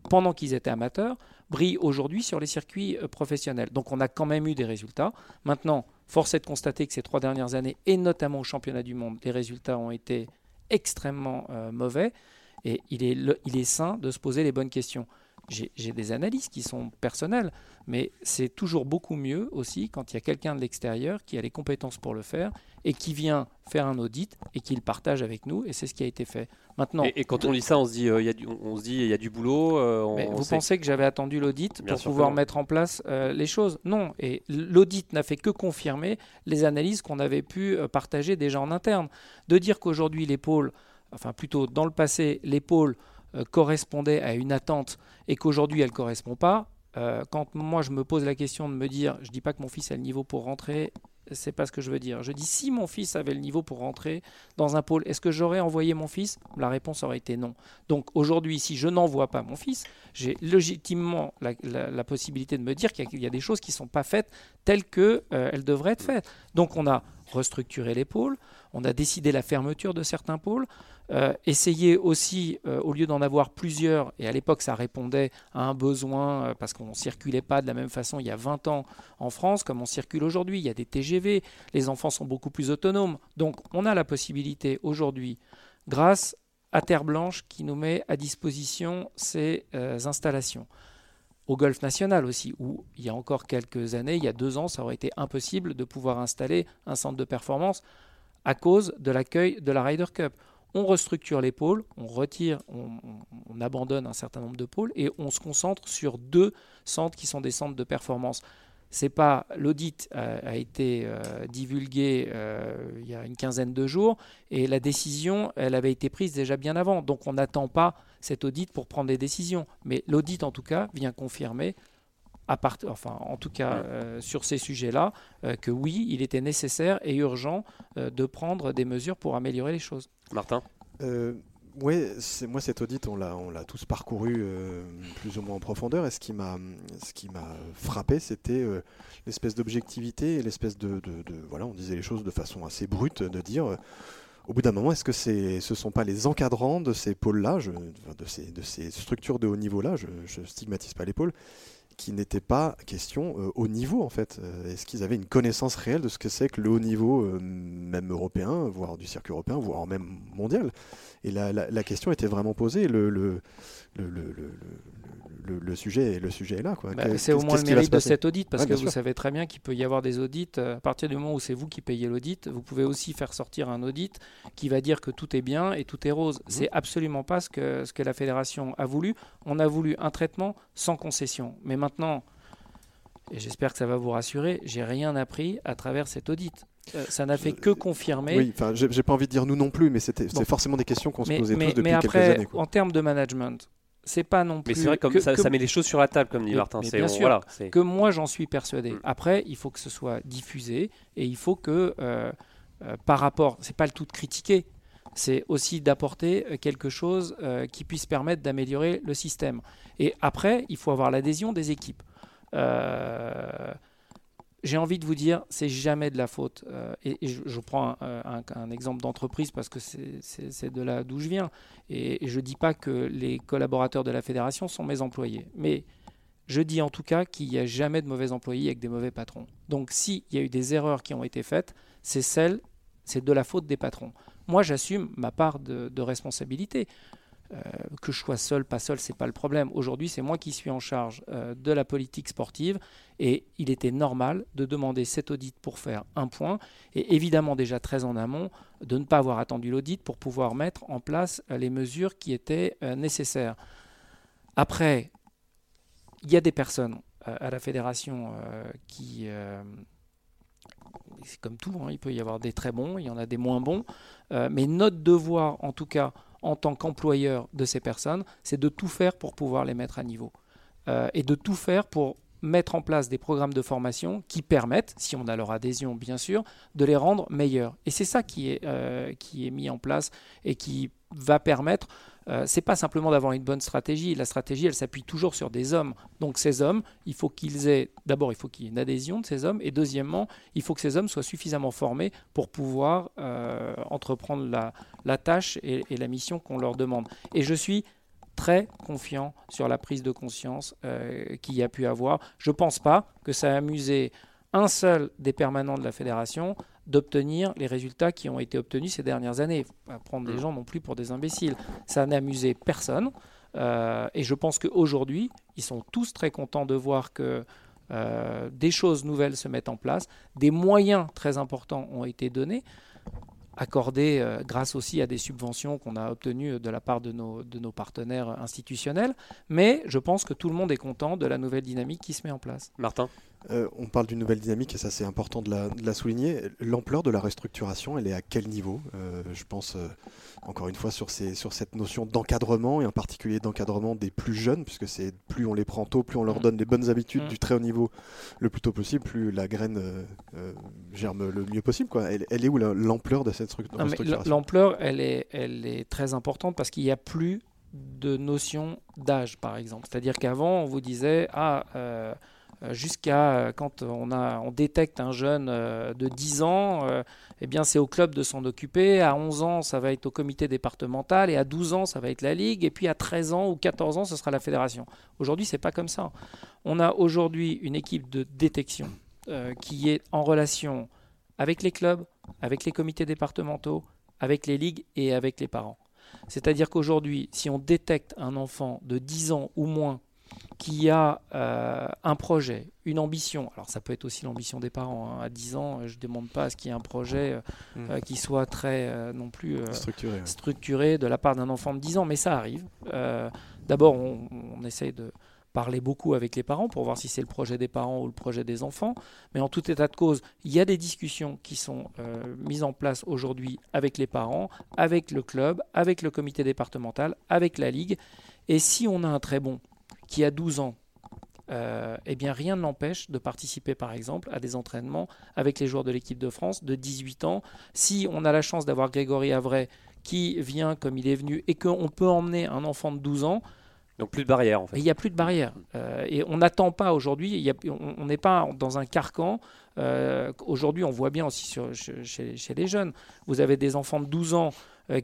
pendant qu'ils étaient amateurs brille aujourd'hui sur les circuits euh, professionnels. Donc on a quand même eu des résultats. Maintenant, force est de constater que ces trois dernières années, et notamment au championnat du monde, les résultats ont été extrêmement euh, mauvais. Et il est, il est sain de se poser les bonnes questions j'ai des analyses qui sont personnelles, mais c'est toujours beaucoup mieux aussi quand il y a quelqu'un de l'extérieur qui a les compétences pour le faire et qui vient faire un audit et qui le partage avec nous, et c'est ce qui a été fait. Maintenant, et, quand on lit ça, on se dit, euh, il y a du, on se dit, il y a du boulot. Euh, vous pensez que j'avais attendu l'audit pour pouvoir mettre en place euh, les choses? Non, et l'audit n'a fait que confirmer les analyses qu'on avait pu partager déjà en interne. De dire qu'aujourd'hui l'épaule, enfin plutôt dans le passé, l'épaule euh, correspondait à une attente et qu'aujourd'hui elle ne correspond pas, euh, quand moi je me pose la question de me dire, je ne dis pas que mon fils a le niveau pour rentrer, c'est pas ce que je veux dire. Je dis si mon fils avait le niveau pour rentrer dans un pôle, est-ce que j'aurais envoyé mon fils? La réponse aurait été non. Donc aujourd'hui, si je n'envoie pas mon fils, j'ai légitimement la, possibilité de me dire qu'il y, a des choses qui ne sont pas faites telles qu'elles euh, devraient être faites. Donc on a restructuré les pôles, on a décidé la fermeture de certains pôles, euh, essayer aussi, euh, au lieu d'en avoir plusieurs, et à l'époque ça répondait à un besoin euh, parce qu'on ne circulait pas de la même façon il y a 20 ans en France comme on circule aujourd'hui. Il y a des TGV, les enfants sont beaucoup plus autonomes. Donc on a la possibilité aujourd'hui, grâce à Terre Blanche qui nous met à disposition ces installations au Golfe national aussi, où il y a encore quelques années, il y a deux ans, ça aurait été impossible de pouvoir installer un centre de performance à cause de l'accueil de la Ryder Cup. On restructure les pôles, on retire, on, abandonne un certain nombre de pôles et on se concentre sur deux centres qui sont des centres de performance. C'est pas l'audit a, été euh, divulgué euh, il y a une quinzaine de jours et la décision, avait été prise déjà bien avant. Donc on n'attend pas cet audit pour prendre des décisions. Mais l'audit, en tout cas, vient confirmer, à part, enfin, en tout cas euh, sur ces sujets-là, euh, que oui, il était nécessaire et urgent euh, de prendre des mesures pour améliorer les choses. Martin? Oui, moi cet audit, on l'a, on l'a tous parcouru plus ou moins en profondeur. Et ce qui m'a, ce qui m'a frappé, c'était l'espèce d'objectivité et l'espèce de, de, de, voilà, on disait les choses de façon assez brute, de dire au bout d'un moment, est-ce que c'est, ce ne sont pas les encadrants de ces pôles-là, de, ces, de ces structures de haut niveau-là, je ne stigmatise pas les pôles, qui n'étaient pas question euh, au niveau en fait. Euh, est-ce qu'ils avaient une connaissance réelle de ce que c'est que le haut niveau, euh, même européen, voire du circuit européen, voire même mondial? Et la, la, question était vraiment posée. le, le, sujet, le sujet est là. Bah, c'est au moins le mérite de cet audit, parce que vous savez très bien qu'il peut y avoir des audits. Euh, à partir du moment où c'est vous qui payez l'audit, vous pouvez aussi faire sortir un audit qui va dire que tout est bien et tout est rose. Mhm. C'est absolument pas ce que, ce que la fédération a voulu. On a voulu un traitement sans concession. Mais maintenant, et j'espère que ça va vous rassurer, j'ai rien appris à travers cet audit. Euh, ça n'a fait que confirmer. Oui, enfin, j'ai pas envie de dire nous non plus, mais c'était c'est forcément des questions qu'on se posait tous depuis mais après, quelques années. En termes de management, c'est pas non plus. Mais c'est vrai comme ça, ça, met les choses sur la table, comme dit Martin. Bien sûr, voilà, que moi j'en suis persuadé. Mm. Après, il faut que ce soit diffusé et il faut que, euh, euh, par rapport, c'est pas le tout de critiquer, c'est aussi d'apporter euh, quelque chose qui puisse permettre d'améliorer le système. Et après, il faut avoir l'adhésion des équipes j'ai envie de vous dire, c'est jamais de la faute. Euh, et, je, prends un, exemple d'entreprise parce que c'est de là d'où je viens. Et, je ne dis pas que les collaborateurs de la fédération sont mes employés. Mais je dis en tout cas qu'il n'y a jamais de mauvais employés avec des mauvais patrons. Donc s'il y a eu des erreurs qui ont été faites, c'est celle, c'est de la faute des patrons. Moi, j'assume ma part de responsabilité. Euh, que je sois seul, pas seul, c'est pas le problème. Aujourd'hui, c'est moi qui suis en charge euh, de la politique sportive et il était normal de demander cet audit pour faire un point et évidemment déjà très en amont de ne pas avoir attendu l'audit pour pouvoir mettre en place euh, les mesures qui étaient nécessaires. Après, il y a des personnes à la fédération qui c'est comme tout, hein, il peut y avoir des très bons, il y en a des moins bons, mais notre devoir en tout cas en tant qu'employeur de ces personnes, c'est de tout faire pour pouvoir les mettre à niveau. Euh, et de tout faire pour mettre en place des programmes de formation qui permettent, si on a leur adhésion bien sûr, de les rendre meilleurs. Et c'est ça qui est, euh, qui est mis en place et qui va permettre euh, c'est pas simplement d'avoir une bonne stratégie. La stratégie, elle s'appuie toujours sur des hommes. Donc ces hommes, il faut qu'ils aient, d'abord, il faut qu'il y ait une adhésion de ces hommes, et deuxièmement, il faut que ces hommes soient suffisamment formés pour pouvoir euh, entreprendre la, tâche et, la mission qu'on leur demande. Et je suis très confiant sur la prise de conscience euh, qu'il y a pu avoir. Je pense pas que ça a amusé un seul des permanents de la fédération d'obtenir les résultats qui ont été obtenus ces dernières années. Pas prendre des mm. gens non plus pour des imbéciles. Ça n'a amusé personne. Euh, et je pense qu'aujourd'hui, ils sont tous très contents de voir que euh, des choses nouvelles se mettent en place, des moyens très importants ont été donnés accordés euh, grâce aussi à des subventions qu'on a obtenues de la part de nos, de nos partenaires institutionnels. Mais je pense que tout le monde est content de la nouvelle dynamique qui se met en place. Martin? Euh, on parle d'une nouvelle dynamique et ça c'est important de la, souligner. L'ampleur de la restructuration, elle est à quel niveau euh, Je pense euh, encore une fois sur, ces, sur cette notion d'encadrement et en particulier d'encadrement des plus jeunes, puisque c'est plus on les prend tôt, plus on leur mmh. donne des bonnes habitudes mmh. du très haut niveau le plus tôt possible, plus la graine germe le mieux possible. Quoi. Elle, est où l'ampleur de cette restructuration? L'ampleur, elle est, elle est très importante parce qu'il n'y a plus de notion d'âge, par exemple. C'est-à-dire qu'avant, on vous disait, ah, jusqu'à euh, quand on détecte un jeune euh, de 10 ans, eh bien c'est au club de s'en occuper. À 11 ans, ça va être au comité départemental. Et à 12 ans, ça va être la ligue. Et puis à 13 ans ou 14 ans, ce sera la fédération. Aujourd'hui, c'est pas comme ça. On a aujourd'hui une équipe de détection qui est en relation avec les clubs, avec les comités départementaux, avec les ligues et avec les parents. C'est-à-dire qu'aujourd'hui, si on détecte un enfant de 10 ans ou moins qui a euh, un projet, une ambition, alors ça peut être aussi l'ambition des parents, hein. à 10 ans, je ne demande pas à ce qu'il y ait un projet euh, mm. qui soit très non plus structuré, structuré, de la part d'un enfant de 10 ans, mais ça arrive. D'abord, on, on, essaye de parler beaucoup avec les parents pour voir si c'est le projet des parents ou le projet des enfants. Mais en tout état de cause, il y a des discussions qui sont euh, mises en place aujourd'hui avec les parents, avec le club, avec le comité départemental, avec la ligue. Et si on a un très bon qui a 12 ans, euh, eh bien rien ne l'empêche de participer par exemple à des entraînements avec les joueurs de l'équipe de France de 18 ans. Si on a la chance d'avoir Grégory Avray qui vient comme il est venu et qu'on peut emmener un enfant de 12 ans, donc plus de barrière en fait. Il n'y a plus de barrière. Euh, et on n'attend pas aujourd'hui, on n'est pas dans un carcan. Euh, aujourd'hui, on voit bien aussi sur, chez, les jeunes, vous avez des enfants de 12 ans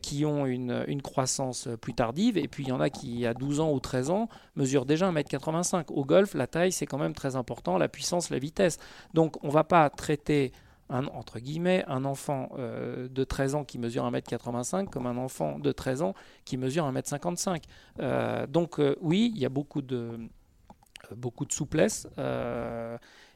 qui ont une, croissance plus tardive, et puis il y en a qui, à 12 ans ou 13 ans, mesurent déjà 1m85. Au golf, la taille, c'est quand même très important, la puissance, la vitesse. Donc on ne va pas traiter un, entre guillemets, un enfant euh, de 13 ans qui mesure 1m85 comme un enfant de 13 ans qui mesure 1m55. Euh, donc euh, oui, il y a beaucoup de, beaucoup de souplesse.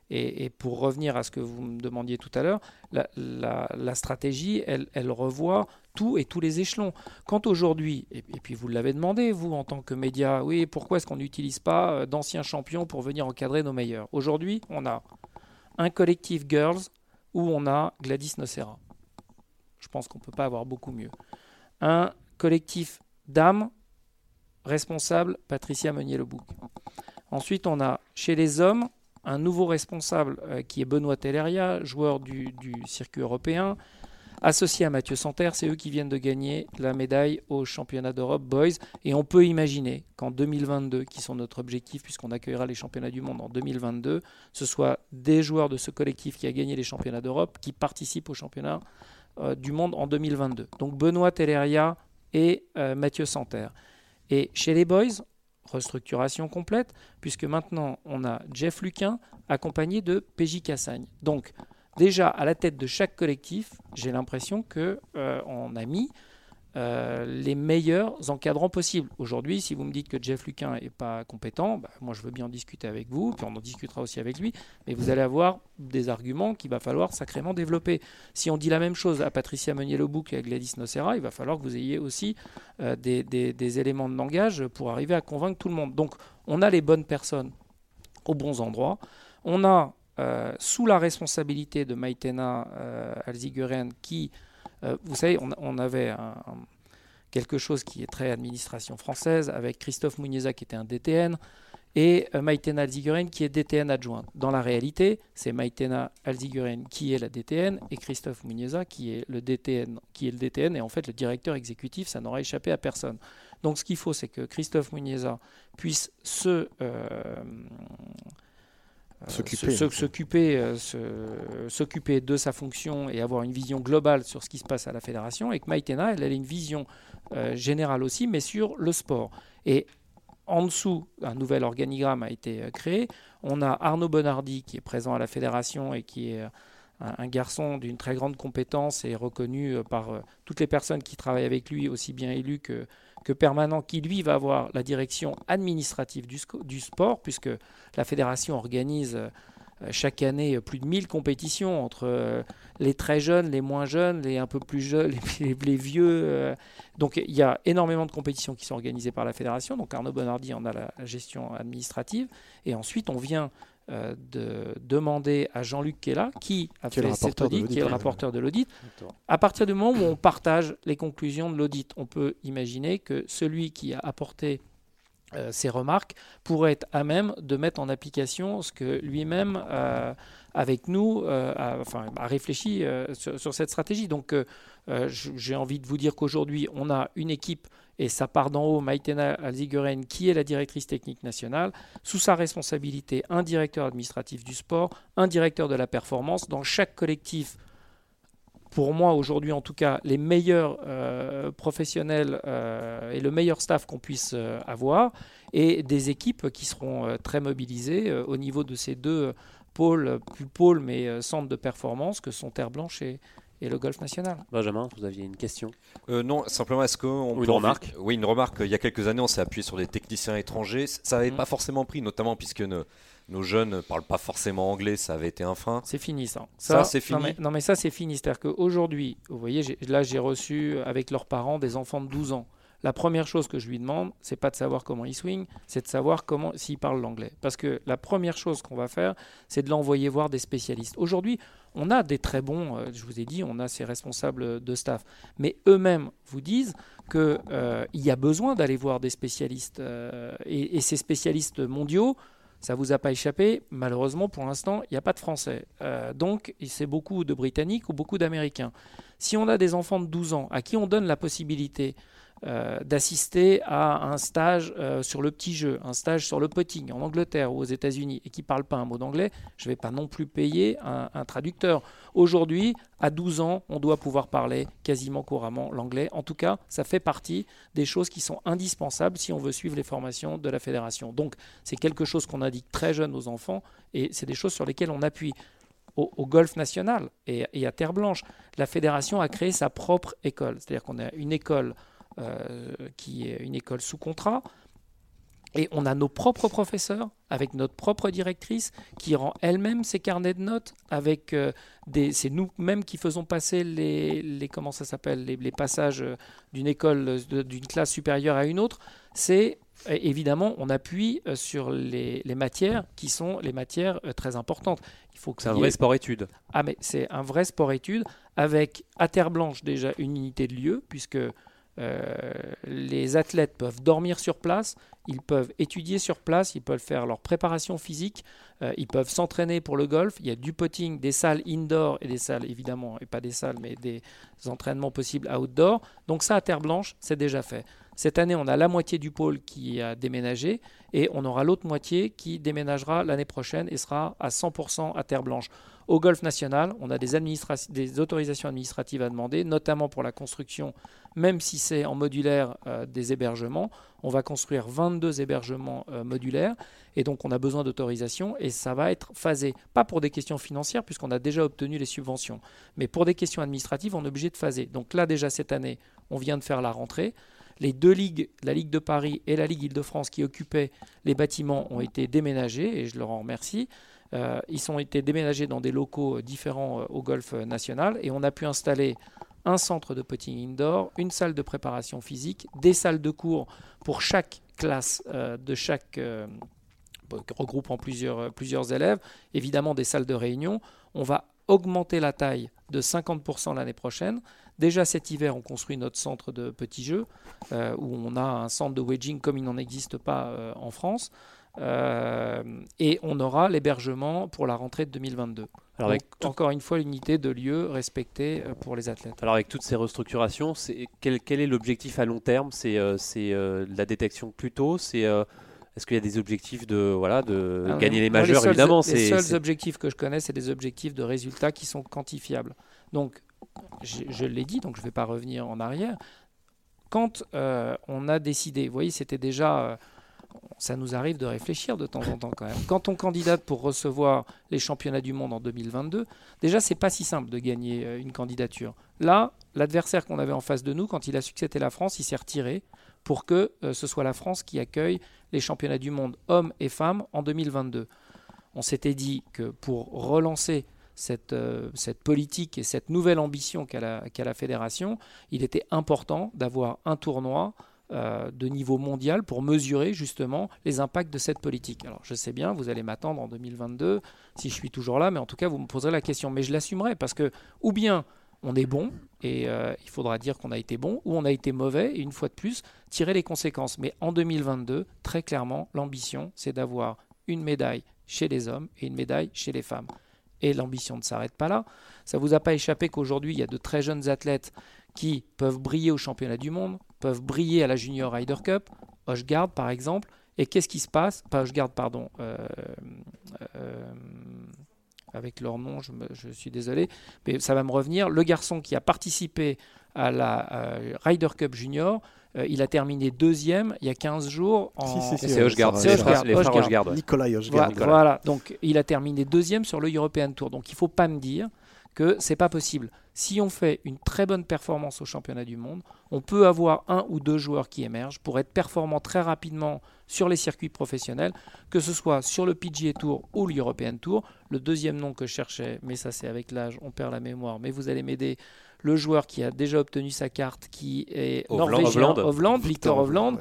Et, pour revenir à ce que vous me demandiez tout à l'heure, la, stratégie, elle, revoit tout et tous les échelons. Quand aujourd'hui, et, et, puis vous l'avez demandé, vous en tant que média, oui, pourquoi est-ce qu'on n'utilise pas d'anciens champions pour venir encadrer nos meilleurs? Aujourd'hui, on a un collectif Girls où on a Gladys Nocera. Je pense qu'on ne peut pas avoir beaucoup mieux. Un collectif dames responsable, Patricia Meunier-Lebouc. Ensuite, on a chez les hommes un nouveau responsable euh, qui est Benoît Telleria, joueur du circuit européen, associé à Mathieu Santerre. C'est eux qui viennent de gagner la médaille au championnat d'Europe Boys. Et on peut imaginer qu'en 2022, qui sont notre objectif, puisqu'on accueillera les championnats du monde en 2022, ce soit des joueurs de ce collectif qui a gagné les championnats d'Europe qui participent au championnat euh, du monde en 2022. Donc Benoît Telleria et euh, Mathieu Santerre. Et chez les Boys, restructuration complète, puisque maintenant on a Jeff Luquin accompagné de PJ Cassagne. Donc déjà à la tête de chaque collectif, j'ai l'impression qu'on euh, a mis euh, les meilleurs encadrants possibles. Aujourd'hui, si vous me dites que Jeff Luquin n'est pas compétent, bah, moi je veux bien en discuter avec vous, puis on en discutera aussi avec lui, mais vous allez avoir des arguments qu'il va falloir sacrément développer. Si on dit la même chose à Patricia Meunier-Lebouc et à Gladys Nocera, il va falloir que vous ayez aussi euh, des, éléments de langage pour arriver à convaincre tout le monde. Donc on a les bonnes personnes aux bons endroits. On a euh, sous la responsabilité de Maïtena euh, qui, euh, vous savez, on, avait quelque chose qui est très administration française, avec Christophe Mounieza qui était un DTN, et Maïtena Alziguren qui est DTN adjoint. Dans la réalité, c'est Maïtena Alziguren qui est la DTN et Christophe Mounieza qui est le DTN, qui est le DTN et en fait le directeur exécutif, ça n'aura échappé à personne. Donc ce qu'il faut, c'est que Christophe Mounieza puisse se euh, s'occuper de sa fonction et avoir une vision globale sur ce qui se passe à la fédération et que Maïtena elle, a une vision euh, générale aussi mais sur le sport et en dessous, un nouvel organigramme a été euh, créé. On a Arnaud Bonardi qui est présent à la fédération et qui est un, garçon d'une très grande compétence et reconnu par toutes les personnes qui travaillent avec lui, aussi bien élu que, que permanent qui, lui, va avoir la direction administrative du, sport, puisque la fédération organise euh, chaque année plus de 1000 compétitions entre euh, les très jeunes, les moins jeunes, les un peu plus jeunes, les, vieux. Euh. Donc il y a énormément de compétitions qui sont organisées par la fédération. Donc Arnaud Bonardi en a la gestion administrative. Et ensuite, on vient euh, de demander à Jean-Luc Kella, qui a fait cet audit, qui est le rapporteur de l'audit, à partir du moment où on partage les conclusions de l'audit, on peut imaginer que celui qui a apporté euh, ces remarques pourrait être à même de mettre en application ce que lui-même, euh, avec nous, a, enfin, a réfléchi sur, sur, cette stratégie. Donc, j'ai envie de vous dire qu'aujourd'hui, on a une équipe et ça part d'en haut, Maïtena Alziguren, qui est la directrice technique nationale, sous sa responsabilité, un directeur administratif du sport, un directeur de la performance. Dans chaque collectif, pour moi aujourd'hui en tout cas, les meilleurs euh, professionnels euh, et le meilleur staff qu'on puisse euh, avoir, et des équipes qui seront très mobilisées au niveau de ces deux pôles, plus pôles mais centres de performance que sont Terre Blanche et, et le golf national. Benjamin, vous aviez une question euh, Non, simplement, est-ce qu'on. Ou une remarque Oui, une remarque. Il y a quelques années, on s'est appuyé sur des techniciens étrangers. Ça n'avait Mhm. pas forcément pris, notamment puisque nos, nos jeunes ne parlent pas forcément anglais. Ça avait été un frein. C'est fini ça. Ça, c'est Non fini mais, non, mais ça c'est fini. C'est-à-dire qu'aujourd'hui, vous voyez, là j'ai reçu avec leurs parents des enfants de 12 ans. La première chose que je lui demande, c'est pas de savoir comment il swing, c'est de savoir comment s'il parle l'anglais. Parce que la première chose qu'on va faire, c'est de l'envoyer voir des spécialistes. Aujourd'hui, on a des très bons, euh, je vous ai dit, on a ces responsables de staff, mais eux-mêmes vous disent qu'il y a besoin d'aller voir des spécialistes. euh, et, ces spécialistes mondiaux, ça vous a pas échappé, malheureusement pour l'instant, il n'y a pas de Français. Euh, donc c'est beaucoup de Britanniques ou beaucoup d'Américains. Si on a des enfants de 12 ans à qui on donne la possibilité euh, d'assister à un stage euh, sur le petit jeu, un stage sur le putting en Angleterre ou aux États-Unis et qui ne parlent pas un mot d'anglais, je ne vais pas non plus payer un, traducteur. Aujourd'hui, à 12 ans, on doit pouvoir parler quasiment couramment l'anglais. En tout cas, ça fait partie des choses qui sont indispensables si on veut suivre les formations de la fédération. Donc, c'est quelque chose qu'on indique très jeune aux enfants et c'est des choses sur lesquelles on appuie. Au, au golf national et, et à Terre Blanche, la fédération a créé sa propre école. C'est-à-dire qu'on a une école qui est une école sous contrat. Et on a nos propres professeurs, avec notre propre directrice, qui rend elle-même ses carnets de notes. Avec euh, des, c'est nous-mêmes qui faisons passer les, les comment ça s'appelle, les, les passages euh, d'une école, euh, d'une classe supérieure à une autre. C'est euh, évidemment, on appuie euh, sur les, les matières qui sont les matières euh, très importantes. Il faut que C'est un ait- vrai sport-étude. ah mais c'est un vrai sport-étude avec à Terre Blanche déjà une unité de lieu puisque euh, les athlètes peuvent dormir sur place, ils peuvent étudier sur place, ils peuvent faire leur préparation physique, euh, ils peuvent s'entraîner pour le golf. Il y a du putting, des salles indoor et des salles évidemment, et pas des salles, mais des entraînements possibles outdoor. Donc ça à Terre Blanche, c'est déjà fait. Cette année, on a la moitié du pôle qui a déménagé et on aura l'autre moitié qui déménagera l'année prochaine et sera à 100% à Terre Blanche. Au Golf National, on a des, autorisations administratives à demander, notamment pour la construction, même si c'est en modulaire, euh, des hébergements. On va construire 22 hébergements euh, modulaires et donc on a besoin d'autorisation et ça va être phasé. Pas pour des questions financières puisqu'on a déjà obtenu les subventions, mais pour des questions administratives, on est obligé de phaser. Donc là déjà cette année, on vient de faire la rentrée. Les deux ligues, la Ligue de Paris et la Ligue Île-de-France qui occupaient les bâtiments ont été déménagés et je leur en remercie. Euh, ils ont été déménagés dans des locaux euh, différents euh, au golf national et on a pu installer un centre de putting indoor, une salle de préparation physique, des salles de cours pour chaque classe de chaque regroupant plusieurs, plusieurs élèves, évidemment des salles de réunion. On va augmenter la taille de 50% l'année prochaine. Déjà cet hiver, on construit notre centre de petits jeux où on a un centre de wedging comme il n'en existe pas en France. Euh, et on aura l'hébergement pour la rentrée de 2022. Alors avec, Donc, encore une fois, l'unité de lieu respectée euh, pour les athlètes. alors avec toutes ces restructurations, c'est- quel, quel est l'objectif à long terme? C'est euh, c'est, la détection plus tôt? C'est est-ce qu'il y a des objectifs de voilà de Ah, gagner les majeurs seuls- évidemment Les c'est- seuls c'est- objectifs que je connais, c'est des objectifs de résultats qui sont quantifiables. Donc, je, je l'ai dit, donc je ne vais pas revenir en arrière. Quand euh, on a décidé, vous voyez, c'était déjà, ça nous arrive de réfléchir de temps en temps quand même. Quand on candidate pour recevoir les championnats du monde en 2022, déjà c'est pas si simple de gagner euh, une candidature. Là, l'adversaire qu'on avait en face de nous, quand il a su que c'était la France, il s'est retiré pour que euh, ce soit la France qui accueille les championnats du monde hommes et femmes en 2022. On s'était dit que pour relancer cette, euh, politique et cette nouvelle ambition qu'a la fédération, il était important d'avoir un tournoi euh, de niveau mondial pour mesurer justement les impacts de cette politique. Alors je sais bien, vous allez m'attendre en 2022 si je suis toujours là, mais en tout cas vous me poserez la question. Mais je l'assumerai parce que ou bien on est bon et euh, il faudra dire qu'on a été bon, ou on a été mauvais et une fois de plus tirer les conséquences. Mais en 2022, très clairement, l'ambition c'est d'avoir une médaille chez les hommes et une médaille chez les femmes. Et l'ambition ne s'arrête pas là. Ça vous a pas échappé qu'aujourd'hui, il y a de très jeunes athlètes qui peuvent briller au championnat du monde, peuvent briller à la Junior Ryder Cup, Hochgard par exemple. Et qu'est-ce qui se passe? Pas Hochgard, pardon. euh, euh, avec leur nom, je, me- je suis désolé, mais ça va me revenir. Le garçon qui a participé à la euh, Ryder Cup Junior, euh, il a terminé deuxième il y a 15 jours. En... Si, si, si, c'est Hochgard, c'est Hochgard. Nicolas Voilà, Hochgard. Nicolas. voilà. donc il a terminé deuxième sur le European Tour. Donc il ne faut pas me dire que c'est pas possible. Si on fait une très bonne performance au championnat du monde, on peut avoir un ou deux joueurs qui émergent pour être performants très rapidement sur les circuits professionnels, que ce soit sur le PGA Tour ou l'European Tour. Le deuxième nom que je cherchais, mais ça c'est avec l'âge, on perd la mémoire, mais vous allez m'aider. Le joueur qui a déjà obtenu sa carte, qui est norvégien, Hovland, Victor Hovland,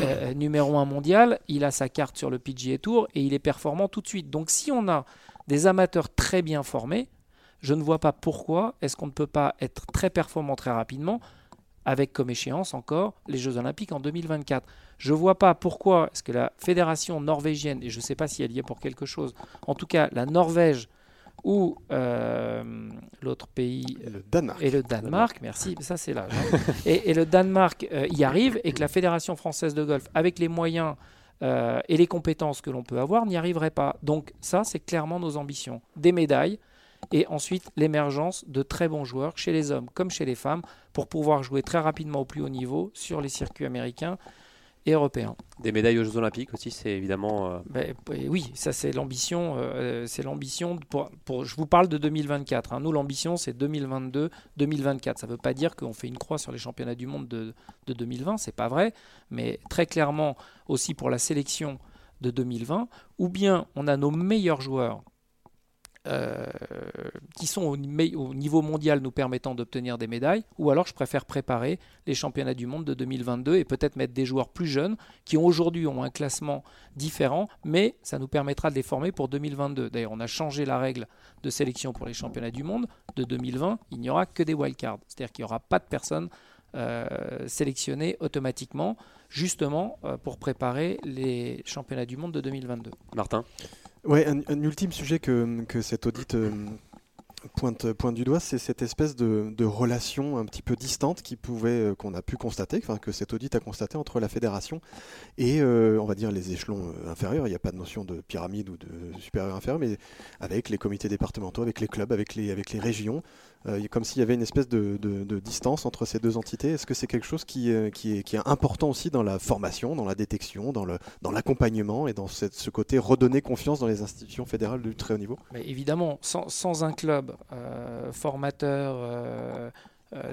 euh, numéro 1 mondial, il a sa carte sur le PGA Tour et il est performant tout de suite. Donc si on a des amateurs très bien formés, je ne vois pas pourquoi est-ce qu'on ne peut pas être très performant très rapidement avec comme échéance encore les Jeux Olympiques en 2024. Je ne vois pas pourquoi est-ce que la fédération norvégienne, et je ne sais pas si elle y est pour quelque chose, en tout cas la Norvège ou euh, l'autre pays et le Danemark. Et le Danemark, merci, ça c'est là. Hein. et, le Danemark euh, y arrive et que la Fédération française de golf, avec les moyens euh, et les compétences que l'on peut avoir, n'y arriverait pas. Donc ça, c'est clairement nos ambitions. Des médailles, et ensuite l'émergence de très bons joueurs chez les hommes comme chez les femmes pour pouvoir jouer très rapidement au plus haut niveau sur les circuits américains et européens. Des médailles aux Jeux Olympiques aussi, c'est évidemment. Euh, ben, oui, ça c'est l'ambition. Euh, c'est l'ambition. Pour, je vous parle de 2024. Hein. Nous, l'ambition, c'est 2022-2024. Ça ne veut pas dire qu'on fait une croix sur les championnats du monde de, de 2020, c'est pas vrai. Mais très clairement aussi pour la sélection de 2020, ou bien on a nos meilleurs joueurs euh, qui sont au, niveau mondial nous permettant d'obtenir des médailles, ou alors je préfère préparer les championnats du monde de 2022 et peut-être mettre des joueurs plus jeunes qui aujourd'hui ont un classement différent, mais ça nous permettra de les former pour 2022. D'ailleurs, on a changé la règle de sélection pour les championnats du monde de 2020, il n'y aura que des wildcards, c'est-à-dire qu'il n'y aura pas de personnes euh, automatiquement, justement euh, pour préparer les championnats du monde de 2022. Martin? Ouais, un, ultime sujet que, que cet audit euh, pointe, du doigt, c'est cette espèce de, relation un petit peu distante euh, qu'on a pu constater, enfin que cet audit a constaté entre la fédération et, euh, on va dire, les échelons inférieurs. Il n'y a pas de notion de pyramide ou de supérieur inférieur, mais avec les comités départementaux, avec les clubs, avec les, régions, euh, comme s'il y avait une espèce de, distance entre ces deux entités. Est-ce que c'est quelque chose qui, euh, est, important aussi dans la formation, dans la détection, dans l'accompagnement et dans ce côté redonner confiance dans les institutions fédérales du très haut niveau? Mais Évidemment, sans un club euh, formateur,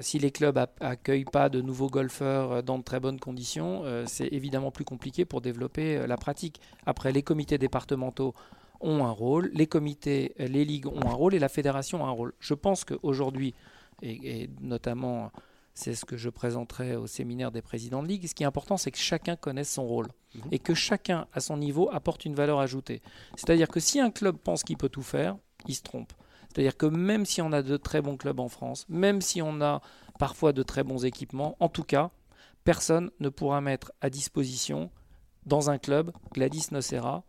si les clubs accueillent pas de nouveaux golfeurs dans de très bonnes conditions, c'est évidemment plus compliqué pour développer la pratique. Après, les comités départementaux ont un rôle, les comités, les ligues ont un rôle et la fédération a un rôle. Je pense qu'aujourd'hui, et, et notamment c'est ce que je présenterai au séminaire des présidents de ligue, ce qui est important, c'est que chacun connaisse son rôle mhm. et que chacun, à son niveau, apporte une valeur ajoutée. C'est-à-dire que si un club pense qu'il peut tout faire, il se trompe. C'est-à-dire que même si on a de très bons clubs en France, même si on a parfois de très bons équipements, en tout cas, personne ne pourra mettre à disposition dans un club Gladys Nocera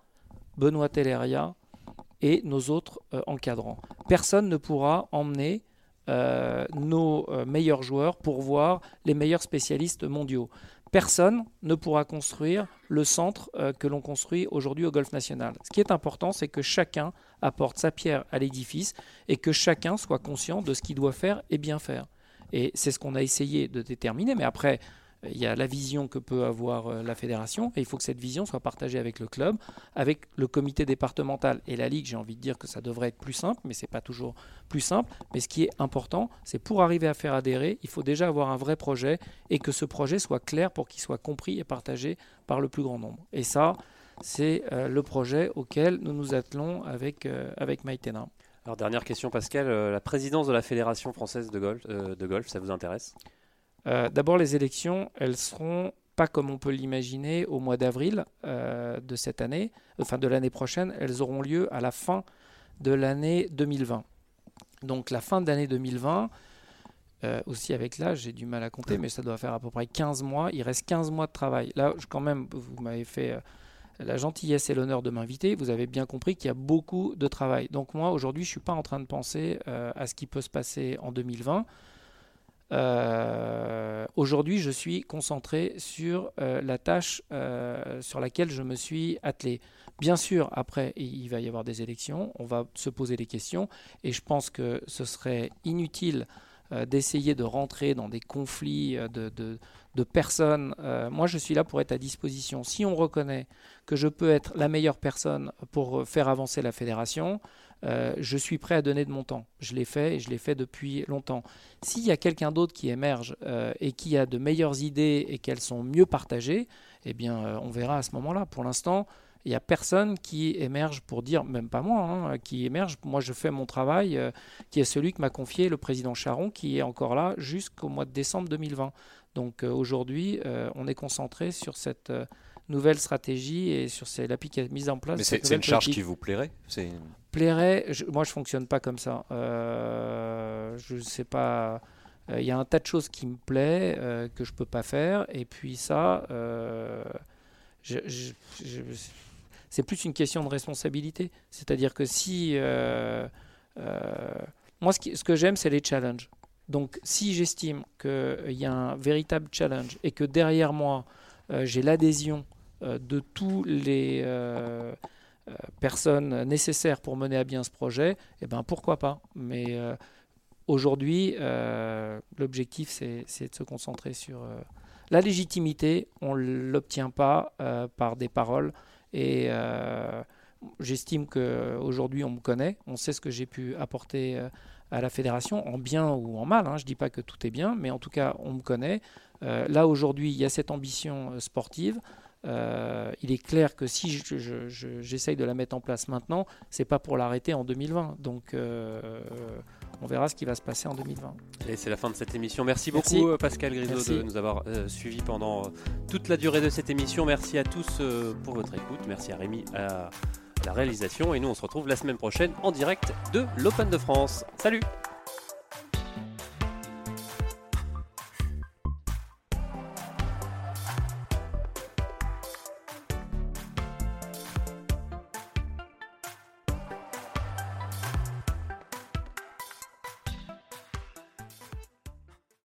Benoît Telleria et nos autres euh, encadrants. Personne ne pourra emmener euh, nos euh, meilleurs joueurs pour voir les meilleurs spécialistes mondiaux. Personne ne pourra construire le centre que l'on construit aujourd'hui au Golf National. Ce qui est important, c'est que chacun apporte sa pierre à l'édifice et que chacun soit conscient de ce qu'il doit faire et bien faire. Et c'est ce qu'on a essayé de déterminer. Mais après, il y a la vision que peut avoir euh, la fédération et il faut que cette vision soit partagée avec le club, avec le comité départemental et la ligue. J'ai envie de dire que ça devrait être plus simple, mais ce n'est pas toujours plus simple. Mais ce qui est important, c'est pour arriver à faire adhérer, il faut déjà avoir un vrai projet et que ce projet soit clair pour qu'il soit compris et partagé par le plus grand nombre. Et ça, c'est euh, le projet auquel nous nous attelons avec, euh, avec Maïtena. Alors dernière question Pascal, la présidence de la Fédération française de golf, de golf ça vous intéresse? Euh, d'abord, les élections, elles seront pas comme on peut l'imaginer au mois d'avril euh, de cette année, enfin de l'année prochaine, elles auront lieu à la fin de l'année 2020. Donc la fin de l'année 2020, euh, aussi avec l'âge, j'ai du mal à compter, mais ça doit faire à peu près 15 mois. Il reste 15 mois de travail. Là, quand même, vous m'avez fait la gentillesse et l'honneur de m'inviter. Vous avez bien compris qu'il y a beaucoup de travail. Donc moi, aujourd'hui, je ne suis pas en train de penser à ce qui peut se passer en 2020. Euh, aujourd'hui, je suis concentré sur euh, la tâche euh, sur laquelle je me suis attelé. Bien sûr, après, il va y avoir des élections, on va se poser des questions, et je pense que ce serait inutile d'essayer de rentrer dans des conflits de, de personnes. moi, je suis là pour être à disposition. Si on reconnaît que je peux être la meilleure personne pour faire avancer la fédération, euh, je suis prêt à donner de mon temps. Je l'ai fait et je l'ai fait depuis longtemps. S'il y a quelqu'un d'autre qui émerge euh, et qui a de meilleures idées et qu'elles sont mieux partagées, eh bien, euh, on verra à ce moment-là. Pour l'instant, il n'y a personne qui émerge pour dire, même pas moi, hein, qui émerge. Moi, je fais mon travail, qui est celui que m'a confié le président Charon, qui est encore là jusqu'au mois de décembre 2020. Donc aujourd'hui, on est concentré sur cette nouvelle stratégie et sur la mise en place. Mais c'est une charge qui vous plairait? Plairait. moi, je fonctionne pas comme ça. Euh, je sais pas. Euh, il y a un tas de choses qui me plaît euh, que je peux pas faire, et puis ça, c'est plus une question de responsabilité. C'est-à-dire que si moi, ce, que j'aime, c'est les challenges. Donc, si j'estime qu'il y a un véritable challenge et que derrière moi, j'ai l'adhésion euh, de tous les euh, euh, personnes nécessaires pour mener à bien ce projet, eh ben pourquoi pas? Mais aujourd'hui, l'objectif, c'est de se concentrer sur la légitimité. On ne l'obtient pas par des paroles. Et j'estime qu'aujourd'hui, on me connaît. On sait ce que j'ai pu apporter à la fédération, en bien ou en mal. Hein. Je ne dis pas que tout est bien, mais en tout cas, on me connaît. là, aujourd'hui, il y a cette ambition sportive. Euh, il est clair que si j'essaye de la mettre en place maintenant, c'est pas pour l'arrêter en 2020. Donc euh, on verra ce qui va se passer en 2020. Et c'est la fin de cette émission. Merci beaucoup euh, Pascal Grisot de nous avoir suivis pendant toute la durée de cette émission. Merci à tous pour votre écoute. Merci à Rémi à la réalisation. Et nous on se retrouve la semaine prochaine en direct de l'Open de France. Salut